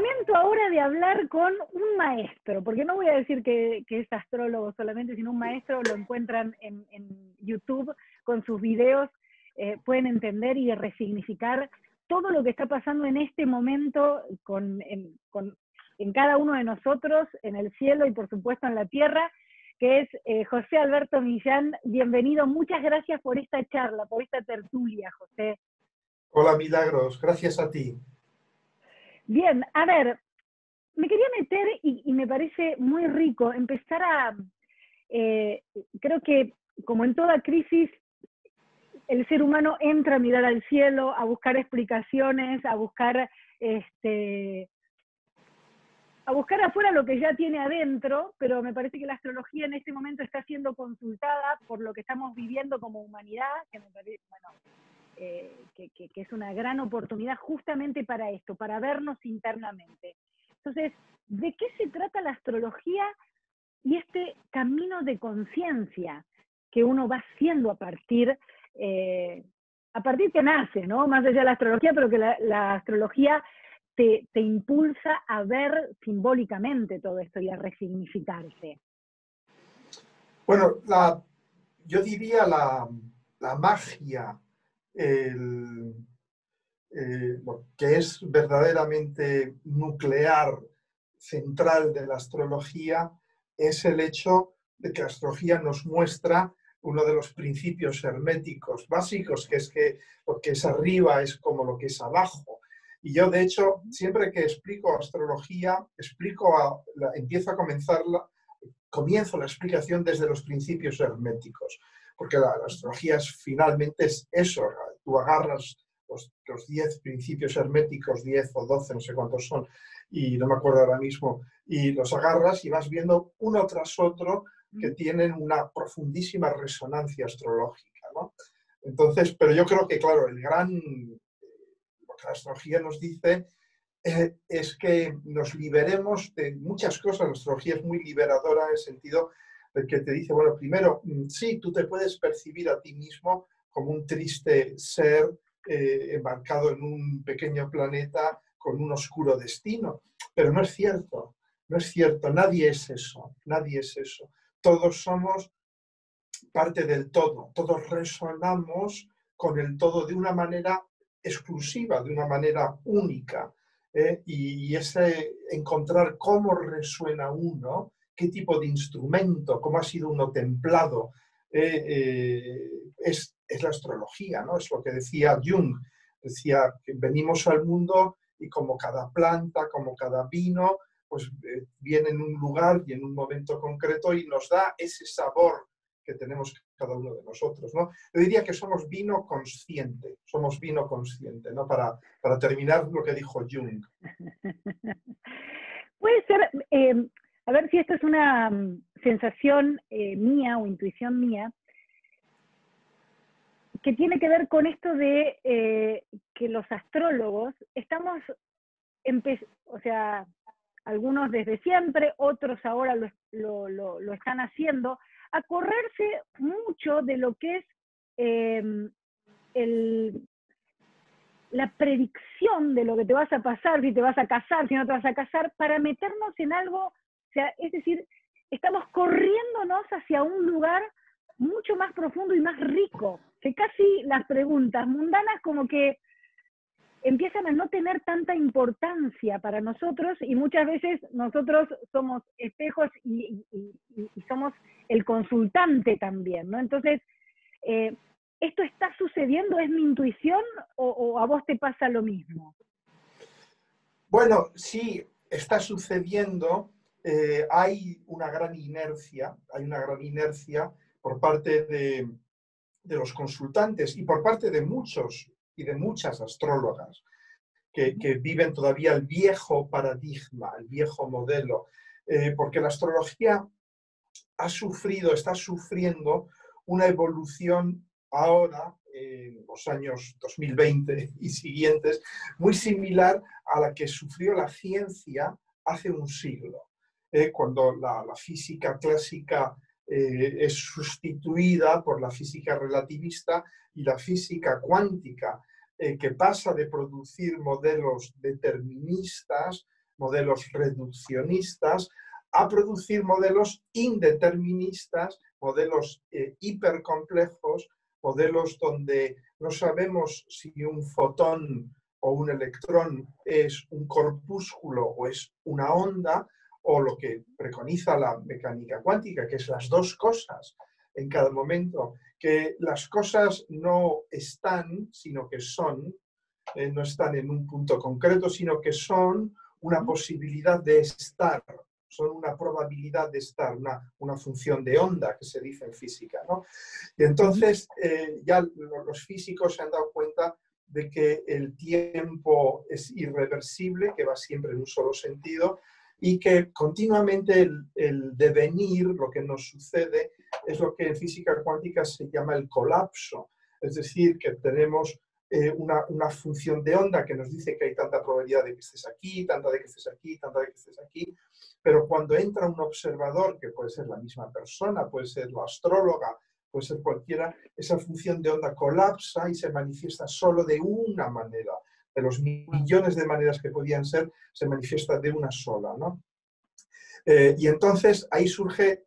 momento ahora de hablar con un maestro, porque no voy a decir que, es astrólogo solamente, sino un maestro, lo encuentran en, YouTube con sus videos, eh, pueden entender y resignificar todo lo que está pasando en este momento con, en, cada uno de nosotros, en el cielo y por supuesto en la tierra, que es eh, José Alberto Millán. Bienvenido, muchas gracias por esta charla, por esta tertulia, José. Hola, Milagros, gracias a ti. Bien, a ver, me quería meter y, me parece muy rico empezar a, eh, creo que como en toda crisis, el ser humano entra a mirar al cielo, a buscar explicaciones, a buscar este, a buscar afuera lo que ya tiene adentro, pero me parece que la astrología en este momento está siendo consultada por lo que estamos viviendo como humanidad, que me parece, bueno, eh, que, es una gran oportunidad justamente para esto, para vernos internamente. Entonces, ¿de qué se trata la astrología y este camino de conciencia que uno va haciendo a partir, eh, a partir que nace, ¿no? Más allá de la astrología, pero que la, astrología te, impulsa a ver simbólicamente todo esto y a resignificarse. Bueno, yo diría la, la magia el, eh, que es verdaderamente nuclear, central de la astrología, es el hecho de que la astrología nos muestra uno de los principios herméticos básicos, que es que lo que es arriba es como lo que es abajo. Y yo, de hecho, siempre que explico astrología, explico a, empiezo a comenzar comienzo la explicación desde los principios herméticos porque la, astrología es, finalmente es eso, tú agarras los, 10 principios herméticos, 10 o 12, no sé cuántos son, y no me acuerdo ahora mismo, y los agarras y vas viendo uno tras otro que tienen una profundísima resonancia astrológica. ¿no? Entonces, pero yo creo que, claro, el gran, lo que la astrología nos dice eh, es que nos liberemos de muchas cosas. La astrología es muy liberadora en el sentido el que te dice, bueno, primero, mm, sí, tú te puedes percibir a ti mismo como un triste ser eh, embarcado en un pequeño planeta con un oscuro destino, pero no es cierto, no es cierto, nadie es eso, nadie es eso. Todos somos parte del todo, todos resonamos con el todo de una manera exclusiva, de una manera única. ¿eh? Y ese encontrar cómo resuena uno qué tipo de instrumento, cómo ha sido uno templado, eh, eh, es, la astrología, ¿no? Es lo que decía Jung. Decía venimos al mundo y como cada planta, como cada vino, pues eh, viene en un lugar y en un momento concreto y nos da ese sabor que tenemos cada uno de nosotros, ¿no? Yo diría que somos vino consciente, somos vino consciente, ¿no? Para, para terminar lo que dijo Jung. Puede ser, a ver si esto es una mm, sensación eh, mía o intuición mía, que tiene que ver con esto de eh, que los astrólogos estamos, o sea, algunos desde siempre, otros ahora lo, están haciendo, a correrse mucho de lo que es em, la predicción de lo que te vas a pasar, si te vas a casar, si no te vas a casar, para meternos en algo o sea, es decir, estamos corriéndonos hacia un lugar mucho más profundo y más rico, que casi las preguntas mundanas como que empiezan a no tener tanta importancia para nosotros y muchas veces nosotros somos espejos y, somos el consultante también, ¿no? Entonces, eh, ¿esto está sucediendo? ¿Es mi intuición o a vos te pasa lo mismo? Bueno, sí, está sucediendo eh, hay una gran inercia, hay una gran inercia por parte de, los consultantes y por parte de muchos y de muchas astrólogas que, viven todavía el viejo paradigma, el viejo modelo, eh, porque la astrología ha sufrido, está sufriendo una evolución ahora, en los años 2020 y siguientes, muy similar a la que sufrió la ciencia hace un siglo. Eh, cuando la, física clásica eh, es sustituida por la física relativista y la física cuántica, eh, que pasa de producir modelos deterministas, modelos reduccionistas, a producir modelos indeterministas, modelos hipercomplejos, modelos donde no sabemos si un fotón o un electrón es un corpúsculo o es una onda, o lo que preconiza la mecánica cuántica, que es las dos cosas en cada momento, que las cosas no están, sino que son, eh, no están en un punto concreto, sino que son una posibilidad de estar, son una probabilidad de estar, una, una función de onda que se dice en física. ¿no? Y entonces eh, ya los físicos se han dado cuenta de que el tiempo es irreversible, que va siempre en un solo sentido, y que continuamente el, devenir, lo que nos sucede, es lo que en física cuántica se llama el colapso. Es decir, que tenemos eh, una, una, función de onda que nos dice que hay tanta probabilidad de que estés aquí, tanta de que estés aquí, tanta de que estés aquí, pero cuando entra un observador, que puede ser la misma persona, puede ser la astróloga, puede ser cualquiera, esa función de onda colapsa y se manifiesta solo de una manera. De los millones de maneras que podían ser, se manifiesta de una sola. ¿no? Eh, y entonces ahí surge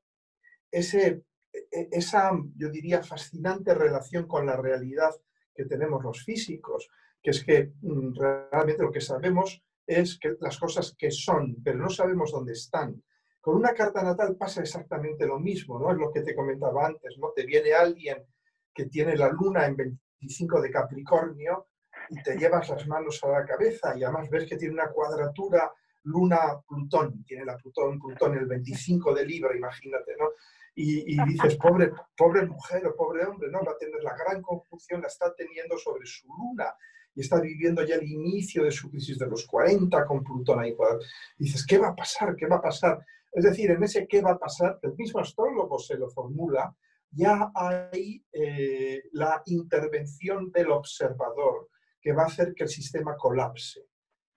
ese, e, esa, yo diría, fascinante relación con la realidad que tenemos los físicos, que es que mm, realmente lo que sabemos es que las cosas que son, pero no sabemos dónde están. Con una carta natal pasa exactamente lo mismo, ¿no? Es lo que te comentaba antes, ¿no? Te viene alguien que tiene la luna en 25 de Capricornio y te llevas las manos a la cabeza y además ves que tiene una cuadratura Luna-Plutón, tiene la Plutón, Plutón el 25 de Libra, imagínate, ¿no? Y, dices, pobre, pobre mujer o pobre hombre, ¿no? Va a tener la gran confusión, la está teniendo sobre su luna y está viviendo ya el inicio de su crisis de los 40 con Plutón ahí. Y dices, ¿qué va a pasar? ¿Qué va a pasar? Es decir, en ese qué va a pasar, el mismo astrólogo se lo formula, ya hay eh, la intervención del observador que va a hacer que el sistema colapse.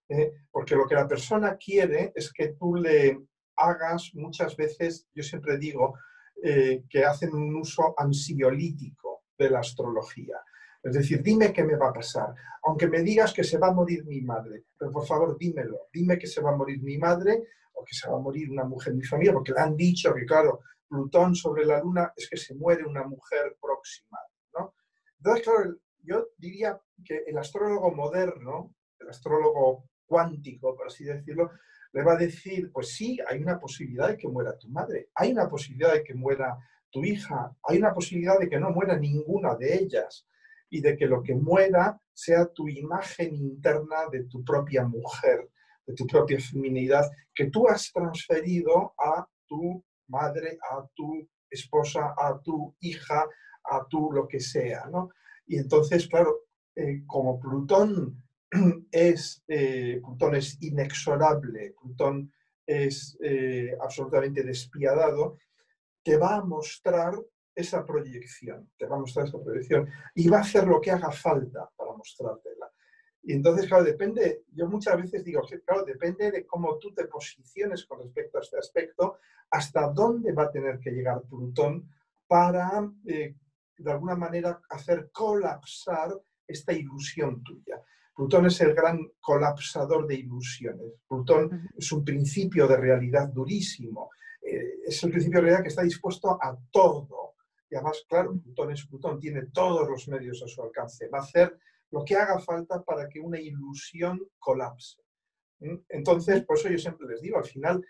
¿eh? Porque lo que la persona quiere es que tú le hagas muchas veces, yo siempre digo, eh, que hacen un uso ansiolítico de la astrología. Es decir, dime qué me va a pasar. Aunque me digas que se va a morir mi madre, pero por favor dímelo. Dime que se va a morir mi madre o que se va a morir una mujer en mi familia, porque le han dicho que, claro, Plutón sobre la Luna es que se muere una mujer próxima. ¿no? Entonces, claro, yo diría que el astrólogo moderno, el astrólogo cuántico, por así decirlo, le va a decir, pues sí, hay una posibilidad de que muera tu madre, hay una posibilidad de que muera tu hija, hay una posibilidad de que no muera ninguna de ellas y de que lo que muera sea tu imagen interna de tu propia mujer, de tu propia feminidad, que tú has transferido a tu madre, a tu esposa, a tu hija, a tu lo que sea, ¿no? Y entonces, claro, eh, como Plutón es, eh, Plutón es inexorable, Plutón es eh, absolutamente despiadado, te va a mostrar esa proyección, te va a mostrar esa proyección y va a hacer lo que haga falta para mostrártela. Y entonces, claro, depende, yo muchas veces digo, claro, depende de cómo tú te posiciones con respecto a este aspecto, hasta dónde va a tener que llegar Plutón para, de alguna manera, hacer colapsar esta ilusión tuya. Plutón es el gran colapsador de ilusiones. Plutón es un principio de realidad durísimo. Eh, es el principio de realidad que está dispuesto a todo. Y además, claro, Plutón es Plutón, tiene todos los medios a su alcance. Va a hacer lo que haga falta para que una ilusión colapse. ¿Mm? Entonces, por eso yo siempre les digo, al final,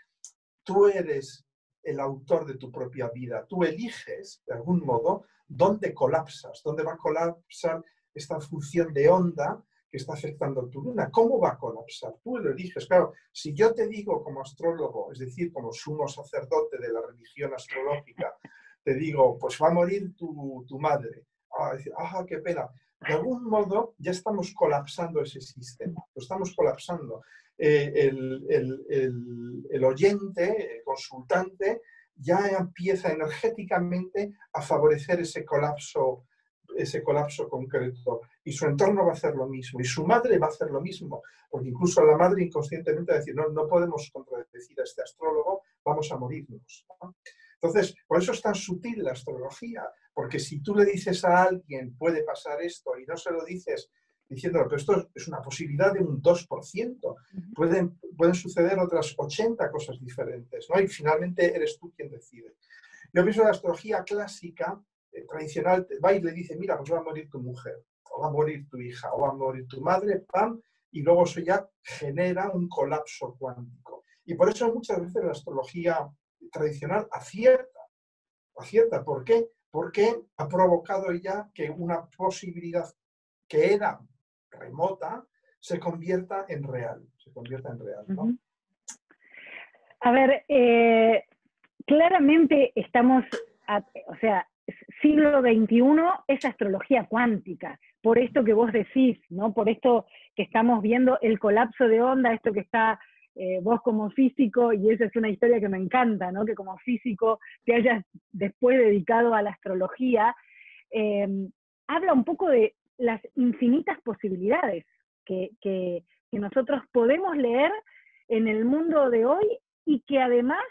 tú eres el autor de tu propia vida. Tú eliges, de algún modo, dónde colapsas, dónde va a colapsar esta función de onda que está afectando tu luna. ¿Cómo va a colapsar? Tú lo eliges. Claro, si yo te digo como astrólogo, es decir, como sumo sacerdote de la religión astrológica, te digo, pues va a morir tu, tu madre. Ah, ah, qué pena de algún modo ya estamos colapsando ese sistema, lo estamos colapsando. Eh, el, oyente, el consultante, ya empieza energéticamente a favorecer ese colapso, ese colapso concreto. Y su entorno va a hacer lo mismo. Y su madre va a hacer lo mismo. Porque incluso la madre inconscientemente va a decir, no, no podemos contradecir a este astrólogo, vamos a morirnos. Entonces, por eso es tan sutil la astrología, porque si tú le dices a alguien puede pasar esto y no se lo dices diciendo, pero esto es una posibilidad de un 2%. Pueden, pueden suceder otras 80 cosas diferentes, ¿no? Y finalmente eres tú quien decide. Yo pienso que la astrología clásica, tradicional, va y le dice, mira, pues va a morir tu mujer, o va a morir tu hija, o va a morir tu madre, pam, y luego eso ya genera un colapso cuántico. Y por eso muchas veces la astrología tradicional acierta. Acierta, ¿por qué? Porque ha provocado ya que una posibilidad que era remota se convierta en real, se convierta en real. A ver, eh, claramente estamos, o sea, siglo XXI es astrología cuántica, por esto que vos decís, ¿no? Por esto que estamos viendo el colapso de onda, esto que está eh, vos como físico, y esa es una historia que me encanta, ¿no? Que como físico te hayas después dedicado a la astrología, eh, habla un poco de las infinitas posibilidades que, nosotros podemos leer en el mundo de hoy y que además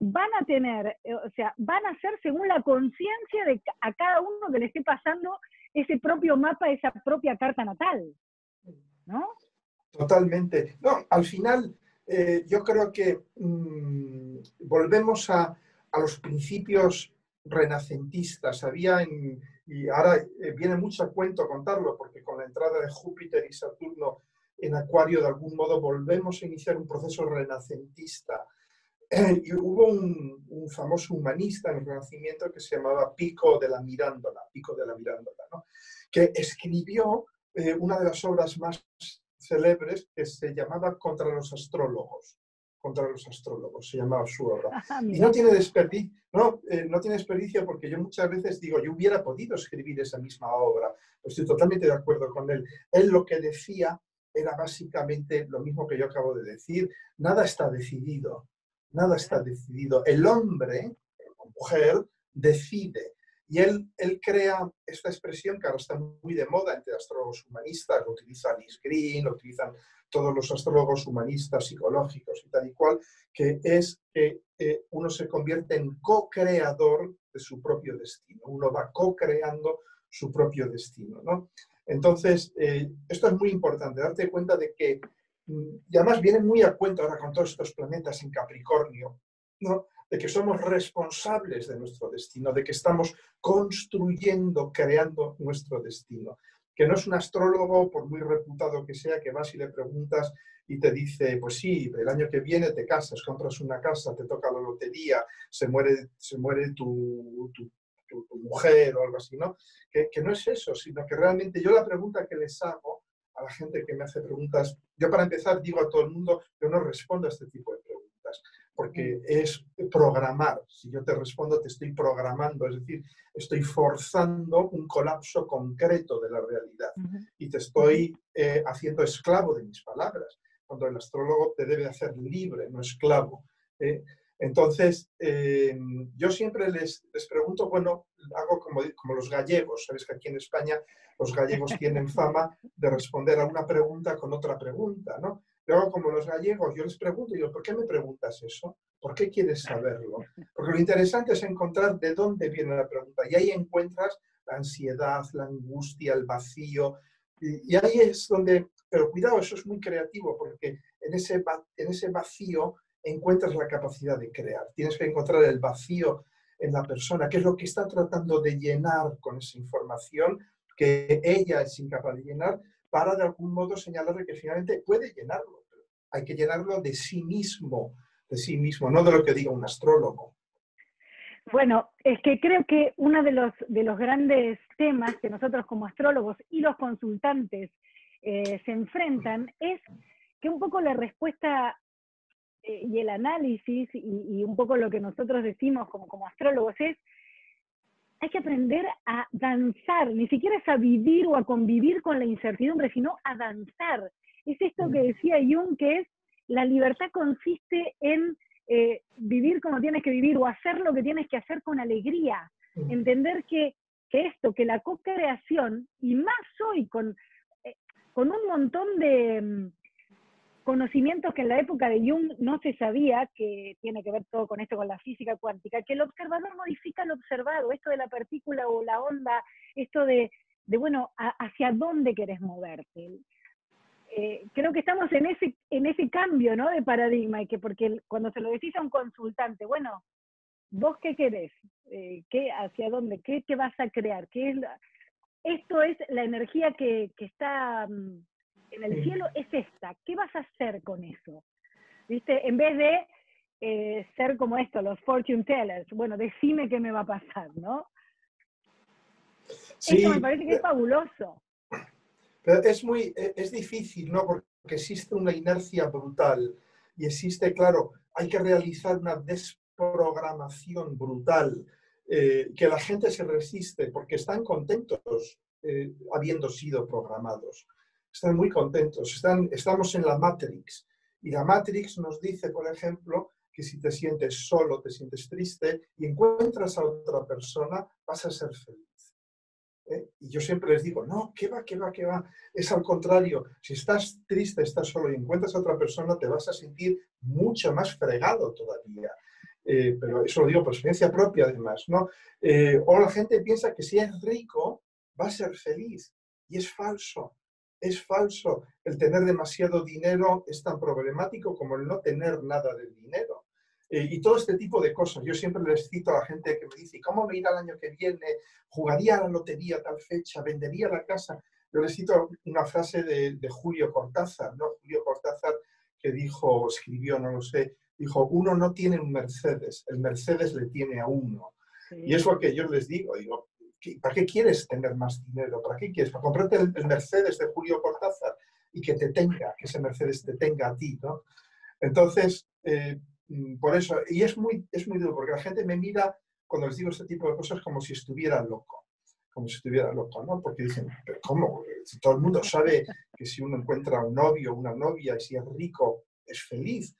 van a tener, eh, o sea, van a ser según la conciencia de a cada uno que le esté pasando ese propio mapa, esa propia carta natal. ¿No? Totalmente. No, al final eh, yo creo que mm, volvemos a, los principios renacentistas. Había en, y ahora eh, viene mucho a cuento contarlo, porque con la entrada de Júpiter y Saturno en Acuario, de algún modo volvemos a iniciar un proceso renacentista. y hubo un, famoso humanista en el Renacimiento que se llamaba Pico de la Mirándola, Pico de la Mirándola, ¿no? que escribió eh, una de las obras más célebres que se llamaba Contra los astrólogos contra los astrólogos, se llamaba su obra. Ah, y no tiene, desperdicio, no, eh, no tiene desperdicio porque yo muchas veces digo, yo hubiera podido escribir esa misma obra, estoy totalmente de acuerdo con él. Él lo que decía era básicamente lo mismo que yo acabo de decir, nada está decidido, nada está decidido. El hombre, la mujer, decide. Y él, él crea esta expresión que ahora está muy de moda entre astrólogos humanistas, lo utiliza Alice Green, lo utilizan todos los astrólogos humanistas, psicológicos y tal y cual, que es que eh, uno se convierte en co-creador de su propio destino, uno va co-creando su propio destino. ¿no? Entonces, eh, esto es muy importante, darte cuenta de que, y además viene muy a cuenta ahora con todos estos planetas en Capricornio, ¿no? de que somos responsables de nuestro destino, de que estamos construyendo, creando nuestro destino que no es un astrólogo, por muy reputado que sea, que vas y le preguntas y te dice, pues sí, el año que viene te casas, compras una casa, te toca la lotería, se muere, se muere tu, tu, mujer o algo así, ¿no? Que, que, no es eso, sino que realmente yo la pregunta que les hago a la gente que me hace preguntas, yo para empezar digo a todo el mundo, yo no respondo a este tipo de preguntas porque es programar. Si yo te respondo, te estoy programando, es decir, estoy forzando un colapso concreto de la realidad y te estoy eh, haciendo esclavo de mis palabras, cuando el astrólogo te debe hacer libre, no esclavo. ¿eh? Entonces, eh, yo siempre les, les, pregunto, bueno, hago como, como los gallegos, sabes que aquí en España los gallegos tienen fama de responder a una pregunta con otra pregunta, ¿no? Luego, como los gallegos, yo les pregunto, y ¿por qué me preguntas eso? ¿Por qué quieres saberlo? Porque lo interesante es encontrar de dónde viene la pregunta. Y ahí encuentras la ansiedad, la angustia, el vacío. Y, ahí es donde, pero cuidado, eso es muy creativo, porque en ese, en ese vacío encuentras la capacidad de crear. Tienes que encontrar el vacío en la persona, que es lo que está tratando de llenar con esa información que ella es incapaz de llenar, para de algún modo señalarle que finalmente puede llenarlo. hay que llenarlo de sí mismo, de sí mismo, no de lo que diga un astrólogo. Bueno, es que creo que uno de los, de los grandes temas que nosotros como astrólogos y los consultantes eh, se enfrentan es que un poco la respuesta y el análisis y, y, un poco lo que nosotros decimos como, como astrólogos es hay que aprender a danzar, ni siquiera es a vivir o a convivir con la incertidumbre, sino a danzar. Es esto que decía Jung, que es la libertad consiste en eh, vivir como tienes que vivir o hacer lo que tienes que hacer con alegría. Entender que, esto, que la co-creación, y más hoy con, eh, con un montón de, mm, conocimientos que en la época de Jung no se sabía, que tiene que ver todo con esto, con la física cuántica, que el observador modifica lo observado, esto de la partícula o la onda, esto de, bueno, hacia dónde querés moverte. Eh, creo que estamos en ese, en ese cambio ¿no? de paradigma, y que porque cuando se lo decís a un consultante, bueno, ¿vos qué querés? Eh, ¿qué, ¿Hacia dónde? ¿Qué, ¿Qué, vas a crear? ¿Qué es esto es la energía que, que está mm, en el cielo, es esta. ¿Qué vas a hacer con eso? ¿Viste? En vez de eh, ser como esto, los fortune tellers, bueno, decime qué me va a pasar, ¿no? Sí, Eso me parece que es fabuloso. Pero es muy, e, es difícil, ¿no? Porque existe una inercia brutal y existe, claro, hay que realizar una desprogramación brutal, eh, que la gente se resiste porque están contentos eh, habiendo sido programados. Están muy contentos, están, estamos en la Matrix. Y la Matrix nos dice, por ejemplo, que si te sientes solo, te sientes triste y encuentras a otra persona, vas a ser feliz. ¿eh? Y yo siempre les digo, no, ¿qué va, qué va, qué va? Es al contrario, si estás triste, estás solo y encuentras a otra persona, te vas a sentir mucho más fregado todavía. Eh, pero eso lo digo por experiencia propia además, ¿no? Eh, o la gente piensa que si es rico, va a ser feliz. Y es falso, es falso. El tener demasiado dinero es tan problemático como el no tener nada de dinero. Eh, y todo este tipo de cosas. Yo siempre les cito a la gente que me dice, ¿cómo me irá el año que viene? ¿Jugaría a la lotería a tal fecha? ¿Vendería la casa? Yo les cito una frase de, Julio Cortázar, ¿no? Julio Cortázar que dijo, escribió, no lo sé, dijo, uno no tiene un Mercedes, el Mercedes le tiene a uno. Y es lo que yo les digo, digo, ¿para qué quieres tener más dinero? ¿Para qué quieres? Para comprarte el, Mercedes de Julio Cortázar y que te tenga, que ese Mercedes te tenga a ti, ¿no? Entonces, eh, Mm, por eso, y es muy, es muy duro, porque la gente me mira cuando les digo este tipo de cosas como si estuviera loco, como si estuviera loco, ¿no? Porque dicen, pero ¿cómo? Todo el mundo sabe que si uno encuentra un novio una novia y si es rico, es feliz.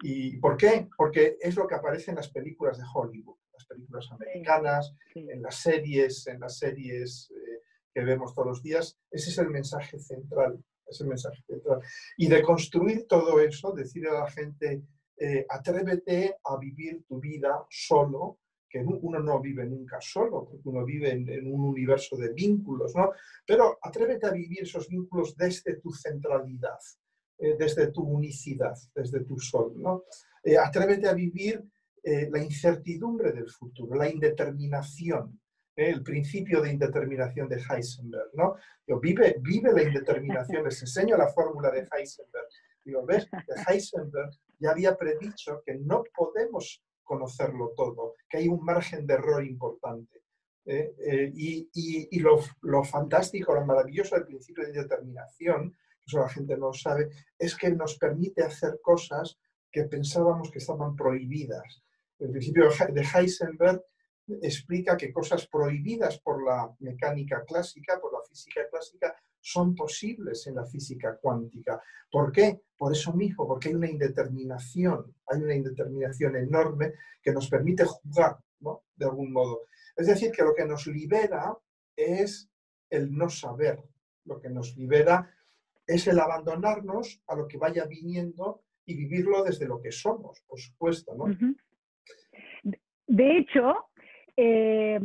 ¿Y por qué? Porque es lo que aparece en las películas de Hollywood, películas americanas, en las series, en las series eh, que vemos todos los días. Ese es el mensaje central, es el mensaje central. Y de construir todo eso, decir a la gente, eh, atrévete a vivir tu vida solo, que uno no vive nunca solo, porque uno vive en, un universo de vínculos, ¿no? Pero atrévete a vivir esos vínculos desde tu centralidad, eh, desde tu unicidad, desde tu sol, ¿no? Eh, atrévete a vivir la incertidumbre del futuro, la indeterminación, el principio de indeterminación de Heisenberg, ¿no? Yo, vive, vive la indeterminación, les enseño la fórmula de Heisenberg. Digo, ¿ves? Heisenberg ya había predicho que no podemos conocerlo todo, que hay un margen de error importante. ¿eh? Eh, y, lo, fantástico, lo maravilloso del principio de indeterminación, eso la gente no sabe, es que nos permite hacer cosas que pensábamos que estaban prohibidas. El principio de Heisenberg explica que cosas prohibidas por la mecánica clásica, por la física clásica, son posibles en la física cuántica. ¿Por qué? Por eso mismo, porque hay una indeterminación, hay una indeterminación enorme que nos permite jugar, ¿no? De algún modo. Es decir, que lo que nos libera es el no saber, lo que nos libera es el abandonarnos a lo que vaya viniendo y vivirlo desde lo que somos, por supuesto, ¿no? De hecho, eh,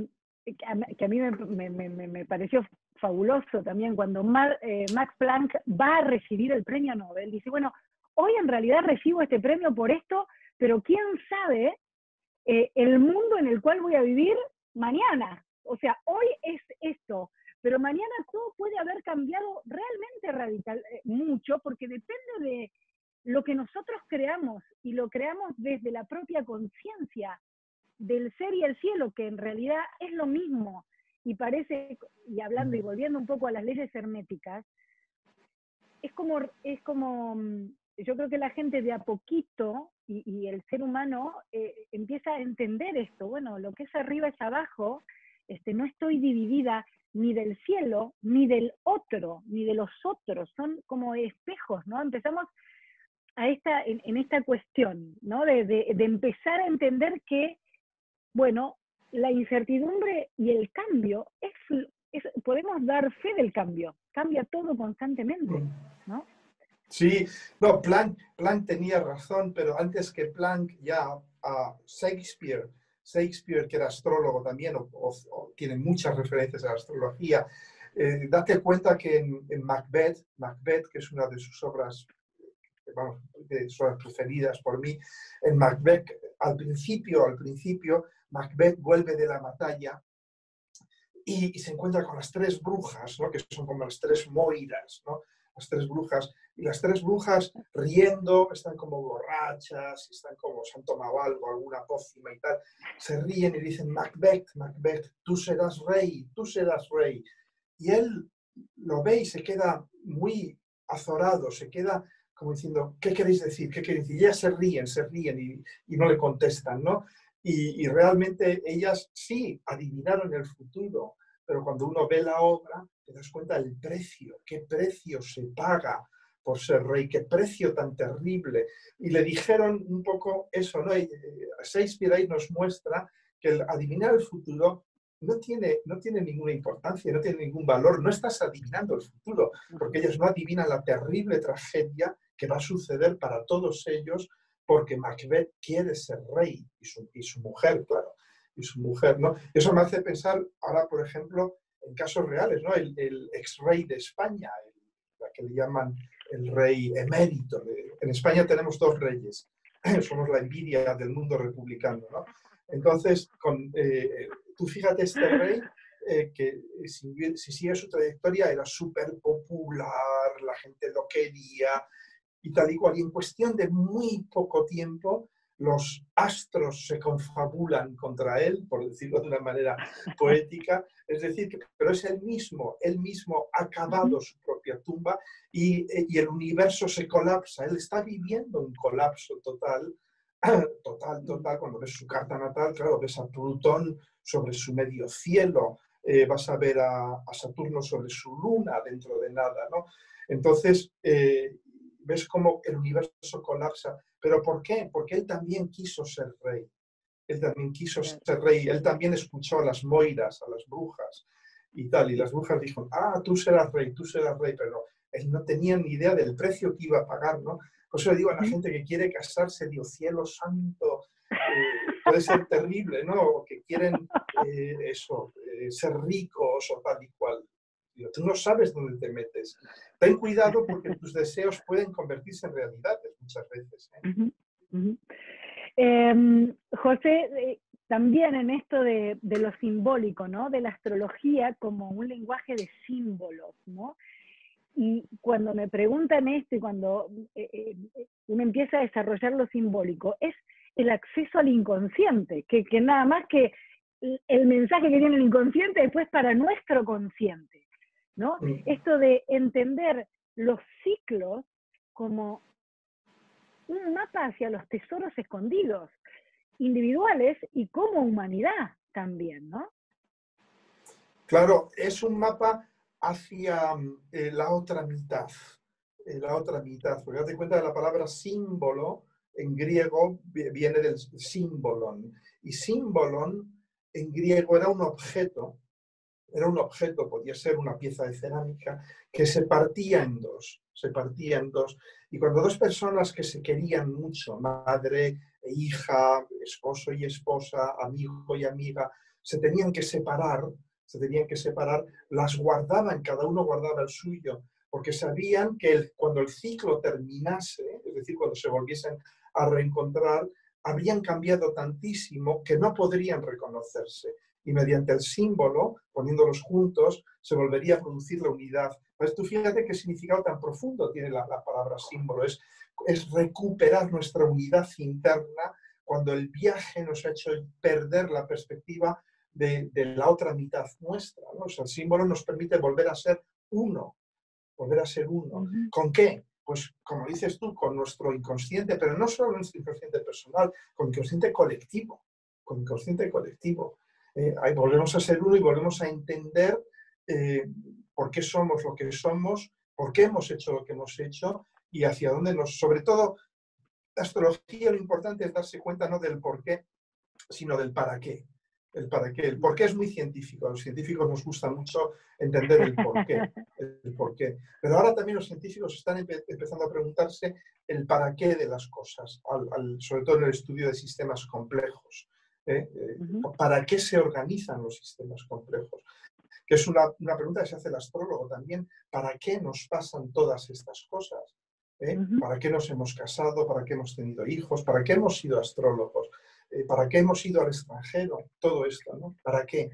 que a mí me, pareció fabuloso también cuando eh, Max Planck va a recibir el premio Nobel. Dice, bueno, hoy en realidad recibo este premio por esto, pero quién sabe eh, el mundo en el cual voy a vivir mañana. O sea, hoy es esto, pero mañana todo puede haber cambiado realmente radical, mucho, porque depende de lo que nosotros creamos y lo creamos desde la propia conciencia del ser y el cielo, que en realidad es lo mismo y parece, y hablando y volviendo un poco a las leyes herméticas, es como, es como mm, yo creo que la gente de a poquito y, el ser humano eh, empieza a entender esto, bueno, lo que es arriba es abajo, este, no estoy dividida ni del cielo, ni del otro, ni de los otros, son como espejos, ¿no? Empezamos a esta, en, esta cuestión, ¿no? De, de empezar a entender que, bueno, la incertidumbre y el cambio, es, podemos dar fe del cambio, cambia todo constantemente, mm. ¿no? Sí, no, Planck, Planck tenía razón, pero antes que Planck ya a Shakespeare, Shakespeare que era astrólogo también, o, tiene muchas referencias a la astrología, Eh, date cuenta que en, Macbeth, Macbeth, que es una de sus obras, vamos, de sus obras preferidas por mí, en Macbeth, al principio, al principio, Macbeth vuelve de la batalla y, se encuentra con las tres brujas, ¿no? que son como las tres moiras, ¿no? las tres brujas, y las tres brujas riendo, están como borrachas, están como, se han tomado algo, alguna pócima y tal, se ríen y dicen, Macbeth, Macbeth, tú serás rey, tú serás rey. Y él lo ve y se queda muy azorado, se queda como diciendo, ¿qué queréis decir? ¿Qué queréis decir? Y ellas se ríen, se ríen y no le contestan, ¿no? Y, y, realmente ellas sí adivinaron el futuro, pero cuando uno ve la obra, te das cuenta del precio, qué precio se paga por ser rey, qué precio tan terrible. Y le dijeron un poco eso, ¿no? Eh, Shakespeare ahí nos muestra que el adivinar el futuro no tiene, no tiene ninguna importancia, no tiene ningún valor, no estás adivinando el futuro, porque ellos no adivinan la terrible tragedia que va a suceder para todos ellos porque Macbeth quiere ser rey y su, y su mujer, claro, y su mujer, ¿no? Eso me hace pensar ahora, por ejemplo, en casos reales, ¿no? El, el ex rey de España, la que le llaman el rey emérito. En España tenemos dos reyes, somos la envidia del mundo republicano, ¿no? Entonces, con, eh, tú fíjate este rey eh, que si, si, sigue su trayectoria era súper popular, la gente lo quería y tal y cual. Y en cuestión de muy poco tiempo los astros se confabulan contra él, por decirlo de una manera poética, es decir, pero es él mismo, él mismo ha cavado su propia tumba y, y, el universo se colapsa, él está viviendo un colapso total, total, total, cuando ves su carta natal, claro, ves a Plutón sobre su medio cielo, eh, vas a ver a, a, Saturno sobre su luna dentro de nada, ¿no? Entonces, eh, ves cómo el universo colapsa. ¿Pero por qué? Porque él también quiso ser rey. Él también quiso ser rey. Él también escuchó a las moiras, a las brujas y tal. Y las brujas dijeron, ah, tú serás rey, tú serás rey. Pero él no tenía ni idea del precio que iba a pagar, ¿no? Por eso le digo a la gente que quiere casarse, Dios cielo santo, eh, puede ser terrible, ¿no? O que quieren eh, eso, eh, ser ricos o tal y cual. Tú no sabes dónde te metes. Ten cuidado porque tus deseos pueden convertirse en realidades muchas veces. ¿eh? Em, José, eh, también en esto de, lo simbólico, ¿no? De la astrología como un lenguaje de símbolos, ¿no? Y cuando me preguntan esto y cuando eh, uno empieza a desarrollar lo simbólico, es el acceso al inconsciente, que, que nada más que el mensaje que tiene el inconsciente después para nuestro consciente. ¿No? Esto de entender los ciclos como un mapa hacia los tesoros escondidos, individuales y como humanidad también, ¿no? Claro, es un mapa hacia eh, la otra mitad, eh, la otra mitad, porque date cuenta de la palabra símbolo, en griego viene del símbolon, y símbolon en griego era un objeto era un objeto, podía ser una pieza de cerámica, que se partía en dos, se partía en dos. Y cuando dos personas que se querían mucho, madre e hija, esposo y esposa, amigo y amiga, se tenían que separar, se tenían que separar, las guardaban, cada uno guardaba el suyo, porque sabían que cuando el ciclo terminase, es decir, cuando se volviesen a reencontrar, habrían cambiado tantísimo que no podrían reconocerse y mediante el símbolo, poniéndolos juntos, se volvería a producir la unidad. Pues tú fíjate qué significado tan profundo tiene la, palabra símbolo. Es, es recuperar nuestra unidad interna cuando el viaje nos ha hecho perder la perspectiva de, de la otra mitad nuestra. ¿no? O sea, el símbolo nos permite volver a ser uno, volver a ser uno. ¿Con qué? Pues como dices tú, con nuestro inconsciente, pero no solo nuestro inconsciente personal, con el inconsciente colectivo, con el inconsciente colectivo. Eh, volvemos a ser uno y volvemos a entender eh, por qué somos lo que somos, por qué hemos hecho lo que hemos hecho y hacia dónde nos... Sobre todo, la astrología lo importante es darse cuenta no del por qué, sino del para qué. El para qué. El por es muy científico. A los científicos nos gusta mucho entender el por qué. El por. Pero ahora también los científicos están empezando a preguntarse el para qué de las cosas, sobre todo en el estudio de sistemas complejos. ¿Eh? Eh, ¿Para qué se organizan los sistemas complejos? que es una, pregunta que se hace el astrólogo también, ¿para qué nos pasan todas estas cosas? ¿Eh? ¿Para qué nos hemos casado? ¿Para qué hemos tenido hijos? ¿Para qué hemos sido astrólogos? Eh, ¿Para qué hemos ido al extranjero? Todo esto, ¿no? ¿Para qué?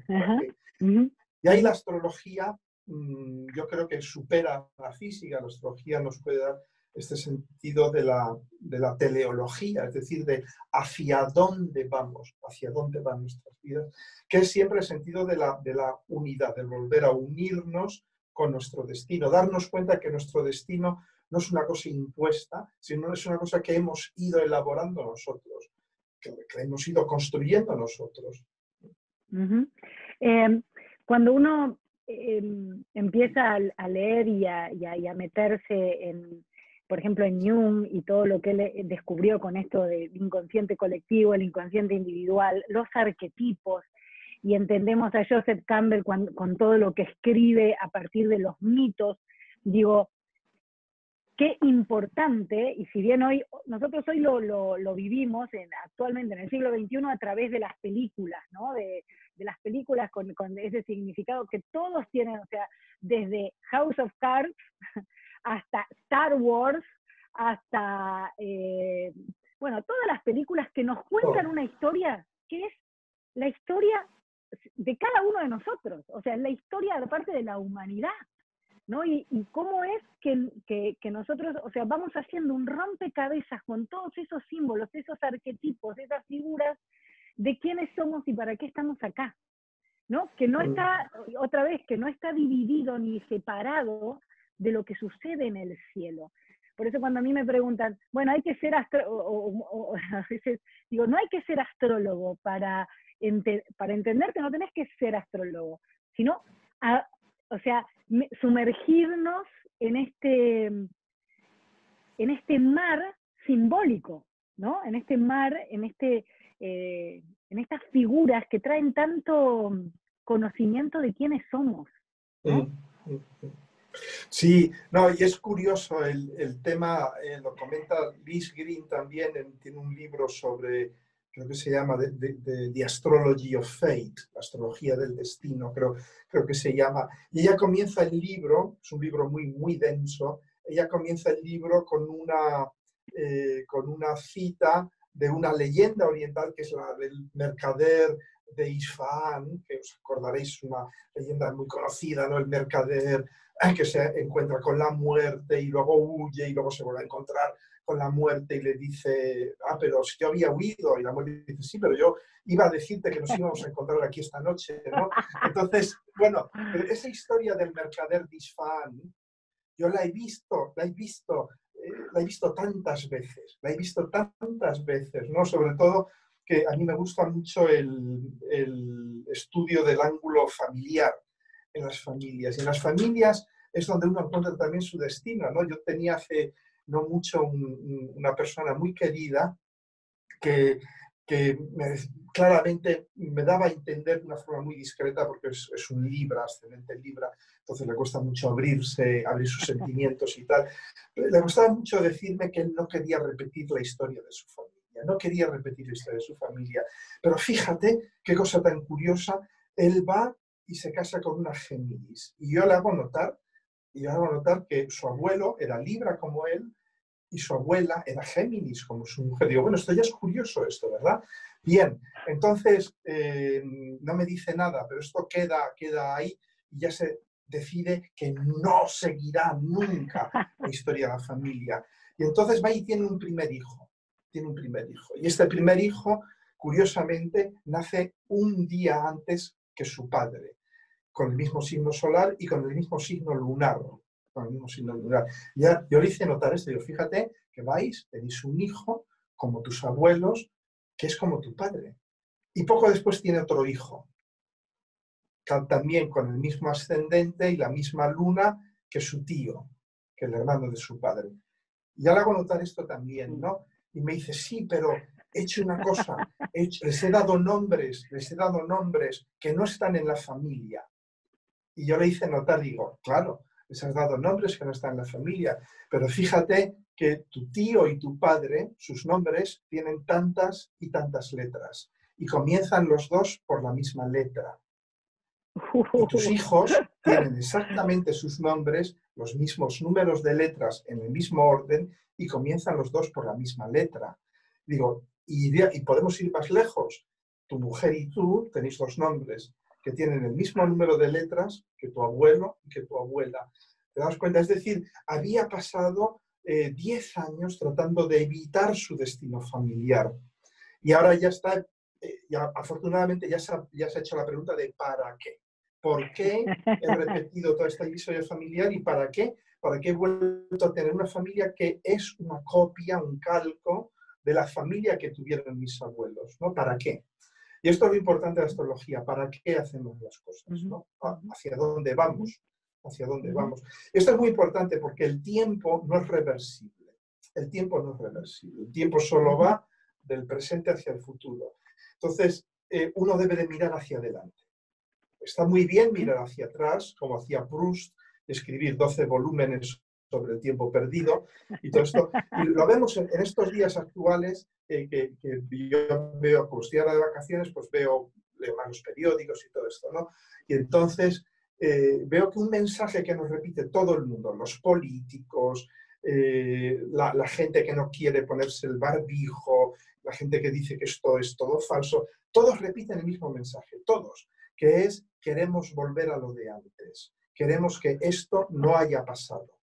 Y ahí la astrología, mm, yo creo que supera la física, la astrología nos puede dar este sentido de la, de la teleología, es decir, de hacia dónde vamos, hacia dónde van nuestras vidas, que es siempre el sentido de la, de la unidad, de volver a unirnos con nuestro destino, darnos cuenta que nuestro destino no es una cosa impuesta, sino es una cosa que hemos ido elaborando nosotros, que, hemos ido construyendo nosotros. Em, cuando uno em, empieza a, leer y a meterse en, por ejemplo, en Jung y todo lo que él eh, descubrió con esto del inconsciente colectivo, el inconsciente individual, los arquetipos, y entendemos a Joseph Campbell con, todo lo que escribe a partir de los mitos, digo, qué importante, y si bien hoy, nosotros hoy lo, vivimos actualmente en el siglo XXI a través de las películas, ¿no? De, las películas con, con, ese significado que todos tienen, o sea, desde House of Cards hasta Star Wars, hasta, eh, bueno, todas las películas que nos cuentan una historia que es la historia de cada uno de nosotros, o sea, la historia de parte de la humanidad, ¿no? Y, cómo es que, que, nosotros, o sea, vamos haciendo un rompecabezas con todos esos símbolos, esos arquetipos, esas figuras de quiénes somos y para qué estamos acá, ¿no? Que no mm. está, otra vez, que no está dividido ni separado de lo que sucede en el cielo. Por eso cuando a mí me preguntan, bueno, hay que ser astrólogo, a veces digo, no hay que ser astrólogo para, para entender que no tenés que ser astrólogo, sino, o sea, sumergirnos en este, en este mar simbólico, ¿no? En este mar, en, este, eh, en estas figuras que traen tanto conocimiento de quiénes somos. Sí, no, y es curioso el, tema, eh, lo comenta Liz Green también, tiene un libro sobre, creo que se llama The, Astrology of Fate, la astrología del destino, creo, creo que se llama. Y ella comienza el libro, es un libro muy, muy denso, ella comienza el libro con una, eh, con una cita de una leyenda oriental que es la del mercader de Isfahan, que os acordaréis, una leyenda muy conocida, ¿no? El mercader que se encuentra con la muerte y luego huye y luego se vuelve a encontrar con la muerte y le dice, ah, pero si yo había huido, y la muerte dice, sí, pero yo iba a decirte que nos íbamos a encontrar aquí esta noche, ¿no? Entonces, bueno, esa historia del mercader de yo la he visto, la he visto, eh, la he visto tantas veces, la he visto tantas veces, ¿no? Sobre todo que a mí me gusta mucho el, el estudio del ángulo familiar, en las familias. Y en las familias es donde uno encuentra también su destino. ¿no? Yo tenía hace no mucho una persona muy querida que, que claramente me daba a entender de una forma muy discreta, porque es, es, un Libra, excelente Libra, entonces le cuesta mucho abrirse, abrir sus sentimientos y tal. Le costaba mucho decirme que él no quería repetir la historia de su familia, no quería repetir la historia de su familia. Pero fíjate qué cosa tan curiosa, él va y se casa con una Géminis. Y yo le hago notar, y yo hago notar que su abuelo era Libra como él y su abuela era Géminis como su mujer. Digo, bueno, esto ya es curioso esto, ¿verdad? Bien, entonces eh, no me dice nada, pero esto queda, queda ahí y ya se decide que no seguirá nunca la historia de la familia. Y entonces va y tiene un primer hijo, tiene un primer hijo. Y este primer hijo, curiosamente, nace un día antes que su padre con el mismo signo solar y con el mismo signo lunar. Con el mismo signo lunar. Ya, yo le hice notar esto, yo fíjate que vais, tenéis un hijo como tus abuelos, que es como tu padre. Y poco después tiene otro hijo, también con el mismo ascendente y la misma luna que su tío, que el hermano de su padre. Ya le hago notar esto también, ¿no? Y me dice, sí, pero he hecho una cosa, les he dado nombres, les he dado nombres que no están en la familia. Y yo le hice notar, digo, claro, les has dado nombres que no están en la familia, pero fíjate que tu tío y tu padre, sus nombres tienen tantas y tantas letras, y comienzan los dos por la misma letra. Y tus hijos tienen exactamente sus nombres, los mismos números de letras en el mismo orden y comienzan los dos por la misma letra. Digo, y, y podemos ir más lejos. Tu mujer y tú tenéis dos nombres que tienen el mismo número de letras que tu abuelo y que tu abuela. ¿Te das cuenta? Es decir, había pasado 10 eh, años tratando de evitar su destino familiar. Y ahora ya está, eh, ya, afortunadamente ya se, ha, ya se ha hecho la pregunta de ¿para qué? ¿Por qué he repetido toda esta historia familiar y para qué? ¿Para qué he vuelto a tener una familia que es una copia, un calco de la familia que tuvieron mis abuelos? ¿no? ¿Para qué? Y esto es lo importante de la astrología, ¿para qué hacemos las cosas? ¿no? ¿Hacia dónde vamos? ¿Hacia dónde vamos? Esto es muy importante porque el tiempo no es reversible. El tiempo no es reversible. El tiempo solo va del presente hacia el futuro. Entonces, eh, uno debe de mirar hacia adelante. Está muy bien mirar hacia atrás, como hacía Proust, escribir 12 volúmenes sobre el tiempo perdido y todo esto. Y lo vemos en, estos días actuales, eh, que, yo veo, como estoy ahora de vacaciones, pues veo, leo los periódicos y todo esto, ¿no? Y entonces eh, veo que un mensaje que nos repite todo el mundo, los políticos, eh, la, gente que no quiere ponerse el barbijo, la gente que dice que esto es todo falso, todos repiten el mismo mensaje, todos, que es queremos volver a lo de antes, queremos que esto no haya pasado,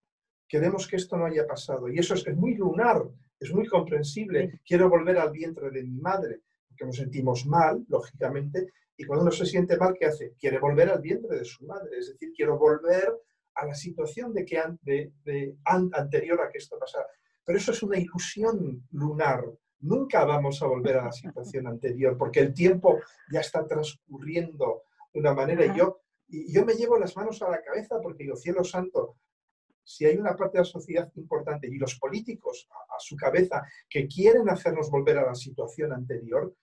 queremos que esto no haya pasado. Y eso es, muy lunar, es muy comprensible. Quiero volver al vientre de mi madre, porque nos sentimos mal, lógicamente, y cuando uno se siente mal, ¿qué hace? Quiere volver al vientre de su madre, es decir, quiero volver a la situación de que de, anterior a que esto pasara. Pero eso es una ilusión lunar. Nunca vamos a volver a la situación anterior, porque el tiempo ya está transcurriendo de una manera. Y yo, y yo me llevo las manos a la cabeza porque digo, cielo santo, si hay una parte de la sociedad importante y los políticos a, su cabeza que quieren hacernos volver a la situación anterior,